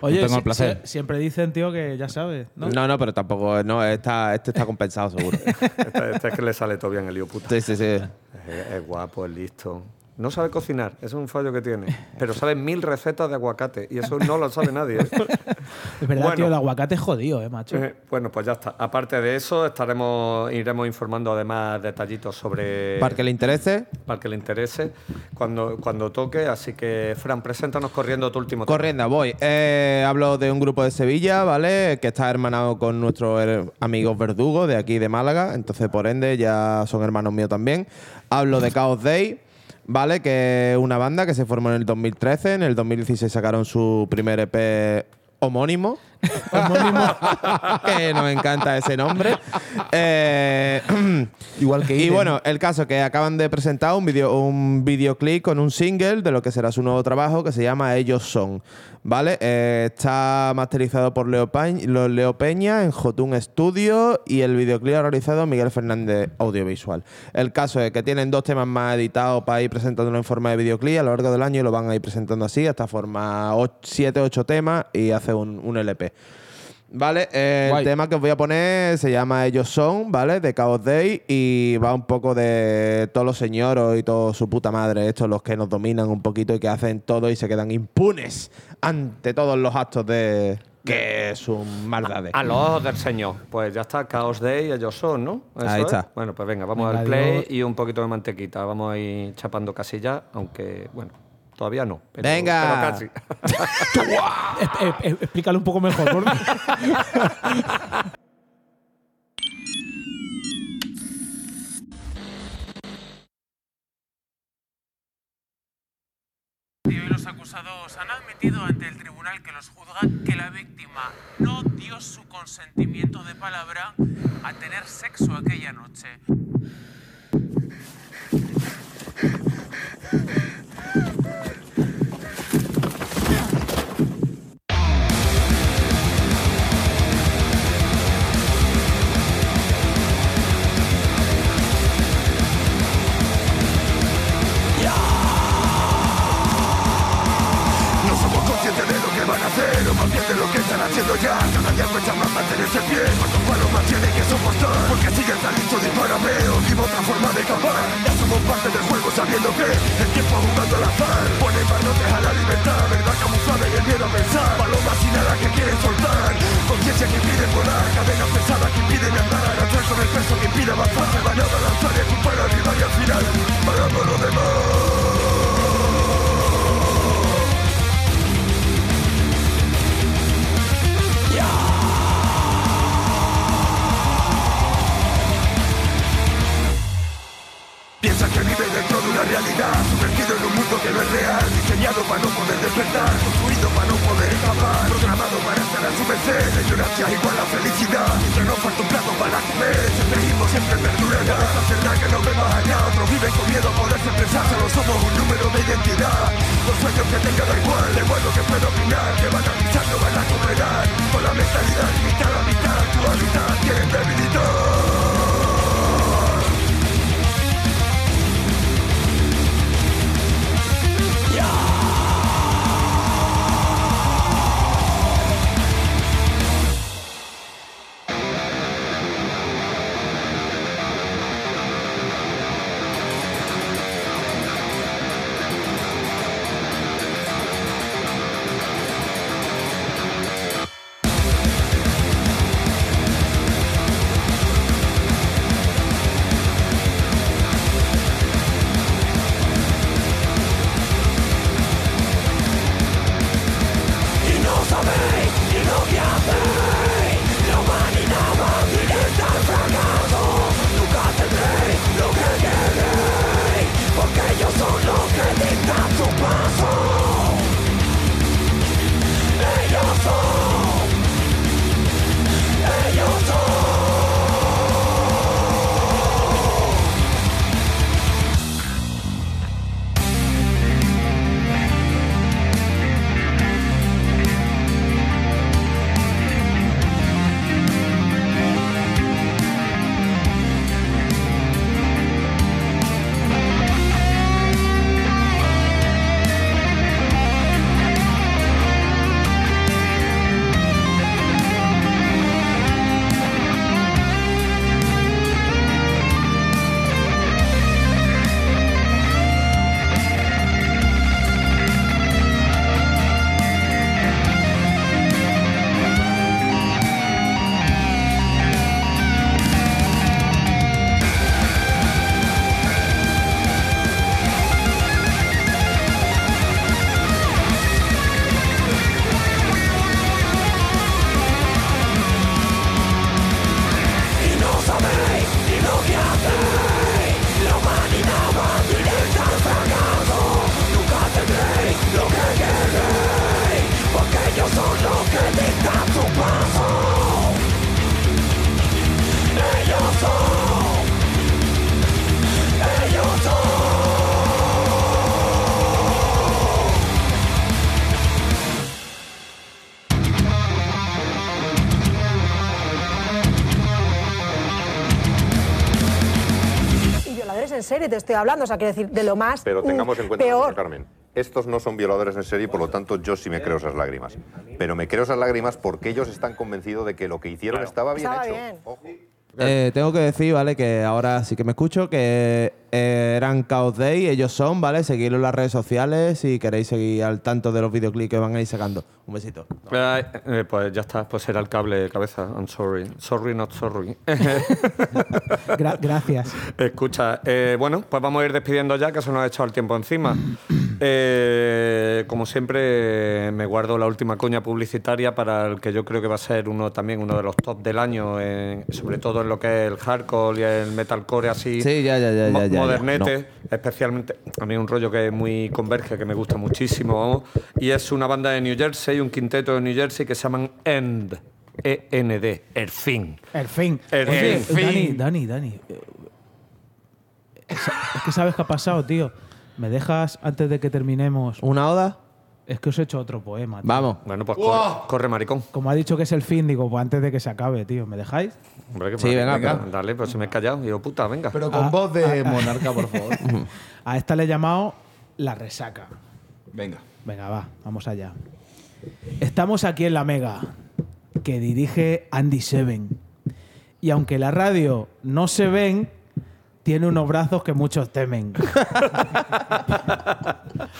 Oye, tengo el placer. si- siempre dicen, tío, que ya sabes, ¿no? No, no, pero tampoco. No, está, este está compensado, seguro. <laughs> Este, este es que le sale todo bien el lío puta. Sí, sí, sí. Es, es guapo, es listo. No sabe cocinar, eso es un fallo que tiene. Pero sabe mil recetas de aguacate y eso no lo sabe nadie. ¿eh? <laughs> Es verdad, Bueno. tío, el aguacate es jodido, eh, macho. Eh, bueno, pues ya está. Aparte de eso, estaremos, iremos informando además detallitos sobre. Para que le interese, para que le interese cuando, cuando toque. Así que, Fran, preséntanos corriendo tu último tema. corriendo, voy. Eh, hablo de un grupo de Sevilla, ¿vale? Que está hermanado con nuestros amigos Verdugo de aquí de Málaga. Entonces, por ende, ya son hermanos míos también. Hablo de Chaos Day. ¿Vale? Que es una banda que se formó en el 2013. En el 2016 sacaron su primer EP homónimo. Que nos encanta ese nombre. Eh, <clears throat> Igual que y bueno, el caso que acaban de presentar un video, un videoclip con un single de lo que será su nuevo trabajo que se llama Ellos Son. ¿Vale? Eh, está masterizado por Leo, Pañ- lo- Leo Peña en Jotun Studio y el videoclip ha realizado Miguel Fernández Audiovisual. El caso es que tienen dos temas más editados para ir presentándolo en forma de videoclip a lo largo del año y lo van a ir presentando así, hasta forma 7, 8 temas y hace un, un LP. Vale, eh, el Guay. tema que os voy a poner se llama Ellos Son, ¿vale? De Chaos Day y va un poco de todos los señoros y todo su puta madre, estos los que nos dominan un poquito y que hacen todo y se quedan impunes ante todos los actos de que son maldades. A los ojos del Señor. Pues ya está, Chaos Day, ellos son, ¿no? Eso Ahí es. está. Bueno, pues venga, vamos Venga, al play y un poquito de mantequita. Vamos a ir chapando casilla, aunque, bueno, todavía no. pero- Venga. pero casi. Eh, <laughs> explícalo un poco mejor. por los acusados han admitido ante el tribunal que los juzga que la víctima no dio su consentimiento de palabra a tener sexo aquella noche. Cada día cuesta más mantenerse en pie Cuántos palos más tiene que soportar Porque siguen tan listos dispárame O vivo otra forma de escapar Ya somos parte del juego sabiendo que El tiempo jugando al azar Pone barrotes a la libertad Verdad camuflada y el miedo a pensar Palomas sin nada que quieren soltar Conciencia que impide volar Cadenas pesadas que impiden andar Atrás con el peso que impide avanzar Se van a lanzar y y al final Pagamos lo demás una realidad Sumergido en un mundo que no es real Diseñado para no poder despertar Construido para no poder escapar Programado para estar a su merced La ignorancia igual a felicidad Mientras no falta un plato para comer Ese espejismo siempre perdurará Esa verdad que no ve más allá Otros viven con miedo a poderse expresar Solo somos un número de identidad Los sueños que tenga da igual Da igual lo que pueda opinar Que van a pisar, no van a tolerar Con la mentalidad limitada mitad Tu hábitat quieren debilitar serie te estoy hablando, o sea, quiero decir, de lo más Pero tengamos en mm, cuenta, peor. Carmen, estos no son violadores en serie, por lo tanto yo sí me creo esas lágrimas. Pero me creo esas lágrimas porque ellos están convencidos de que lo que hicieron estaba bien Estaba hecho. bien. Eh, tengo que decir, ¿vale? Que ahora sí que me escucho, que eh, eran Chaos Day, ellos son, ¿vale? Seguidlo en las redes sociales si queréis seguir al tanto de los videoclips que van a ir sacando. Un besito. Eh, eh, pues ya está, pues era el cable cabeza. I'm sorry. Sorry, not sorry. Gra- gracias. <laughs> Escucha, eh, bueno, pues vamos a ir despidiendo ya, que se nos ha echado el tiempo encima. Eh, como siempre, me guardo la última coña publicitaria para el que yo creo que va a ser uno también uno de los top del año, en- sobre todo en lo que es el hardcore y el metalcore así. Sí, ya, ya, ya, mo- ya, ya, ya. modernete, especialmente a mí un rollo que muy converge, que me gusta muchísimo, vamos, y es una banda de New Jersey, un quinteto de New Jersey que se llaman End, E-N-D, El Fin. El fin. El Oye, fin. Dani, Dani, Dani. Es, es que sabes qué ha pasado, tío. ¿Me dejas antes de que terminemos? ¿Una oda? Es que os he hecho otro poema. tío. Vamos. Bueno, pues corre, corre, maricón. Como ha dicho que es el fin, digo, pues antes de que se acabe, tío. ¿Me dejáis? Hombre, que Sí, venga, venga. venga. Dale, pues se me he callado. Digo, puta, venga. Pero con Ah, voz de ah, ah. monarca, por favor. <laughs> A esta le he llamado la resaca. Venga. Venga, va, vamos allá. Estamos aquí en la Mega, que dirige Andy Seven. Y aunque la radio no se ven, tiene unos brazos que muchos temen.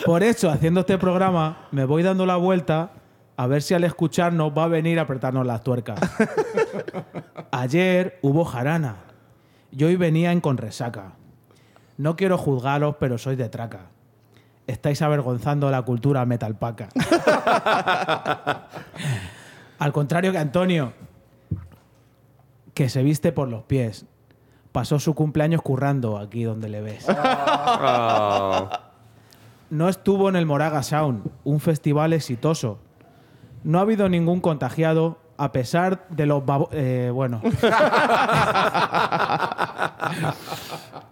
Por eso, haciendo este programa, me voy dando la vuelta a ver si al escucharnos va a venir a apretarnos las tuercas. Ayer hubo jarana y hoy venían con resaca. No quiero juzgaros, pero sois de traca. Estáis avergonzando la cultura metalpaca. Al contrario que Antonio, que se viste por los pies. Pasó su cumpleaños currando aquí donde le ves. Ah, No estuvo en el Moraga Sound, un festival exitoso. No ha habido ningún contagiado, a pesar de los babo- eh, bueno. <laughs>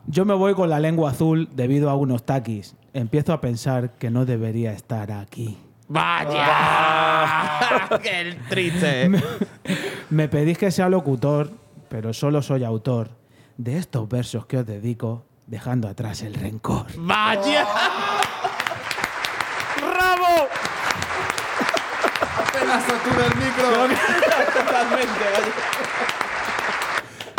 Yo me voy con la lengua azul debido a unos taquis. Empiezo a pensar que no debería estar aquí. ¡Vaya! <laughs> ¡Qué triste! Me pedís que sea locutor, pero solo soy autor de estos versos que os dedico, dejando atrás el rencor. ¡Vaya! ¡Bravo! Apenas satura el micro. Totalmente, vaya.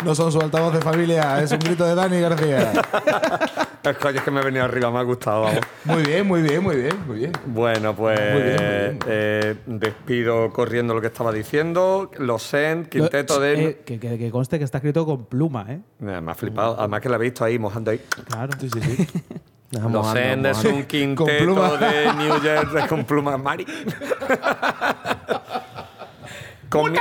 No son su altavoz de familia, es un grito de Dani García. <laughs> es que, es que me he venido arriba, me ha gustado, vamos. Muy bien, muy bien, muy bien, muy bien. Bueno, pues Muy bien, muy bien. eh, despido corriendo lo que estaba diciendo. Los Send, quinteto de. Eh, que, que- que conste que está escrito con pluma, ¿eh? Eh, me ha flipado. Además que la he visto ahí mojando ahí. Claro. Sí, sí, sí. Los Send es un quinteto de New Jersey con plumas Mari. <laughs> con, mi-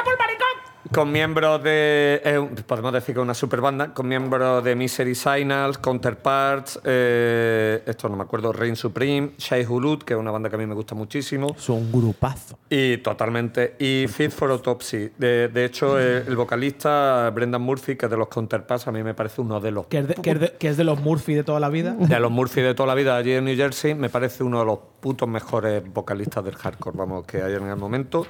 con miembros de. eh, podemos decir que es una super banda. Con miembros de Misery Signals, Counterparts. eh, esto no me acuerdo. Reign Supreme, Shai Hulud, que es una banda que a mí me gusta muchísimo. Es un grupazo. Y totalmente. Y Fit for Autopsy. De, de hecho, el, el vocalista Brendan Murphy, que es de los Counterparts, a mí me parece uno de los Que es de, que es de- que es de los Murphy de toda la vida. de los Murphy de toda la vida allí en New Jersey, me parece uno de los putos mejores vocalistas del hardcore, vamos, que hay en el momento.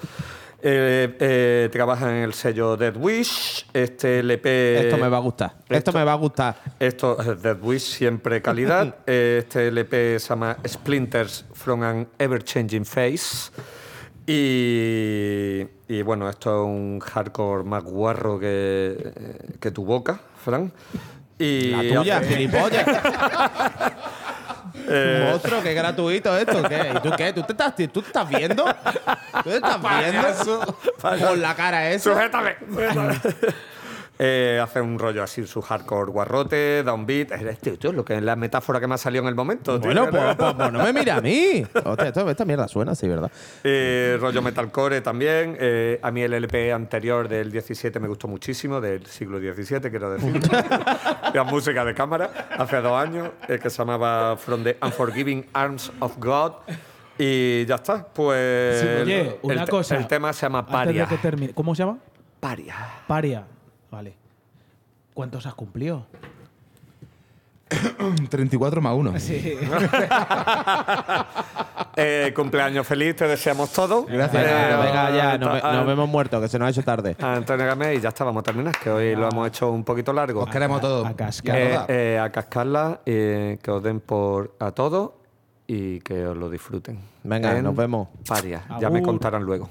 Eh, eh, trabaja en el sello Dead Wish, este LP... Esto me va a gustar. Esto, me va a gustar. Esto es Dead Wish, siempre calidad. <laughs> Eh, Este LP se llama Splinters from an Ever Changing Face. Y, y bueno, esto es un hardcore más guarro que, que tu boca, Fran. Y La tuya, gilipollas. <laughs> Eh, Monstruo, qué gratuito esto. ¿Qué? ¿Y tú qué? ¿Tú te estás, tú te estás viendo? ¿Tú te estás viendo? Con la cara esa. Sujétame. <laughs> Eh, hace un rollo así, su hardcore guarrote, downbeat. Es, tío, tío, lo que es la metáfora que me ha salido en el momento. tío. Bueno, pues, pues- pues no me mira a mí. <laughs> Hostia, esto- esta mierda suena, sí, ¿verdad? Eh, rollo metalcore también. Eh, a mí el LP anterior del 17 me gustó muchísimo, del siglo XVII, quiero decir. <laughs> la música de cámara, hace dos años, eh, que se llamaba From the Unforgiving Arms of God. Y ya está, pues. Sí, oye, el- una el, cosa. El tema se llama Antes Paria. de que termine. ¿Cómo se llama? Paria. Paria. Vale. ¿Cuántos has cumplido? <coughs> 34 más 1. Sí. <laughs> Eh, cumpleaños feliz, te deseamos todos. Gracias. Venga, Eh, venga ya, nos, ve- nos vemos muertos, que se nos ha hecho tarde. a Antonio Gamés y ya está, vamos a terminar, que hoy lo hemos hecho un poquito largo. Os queremos a todos. a cascar. Y a Eh, eh, a cascarla, eh, que os den por a todos y que os lo disfruten. Venga, En nos vemos. Paria, ya me contarán luego.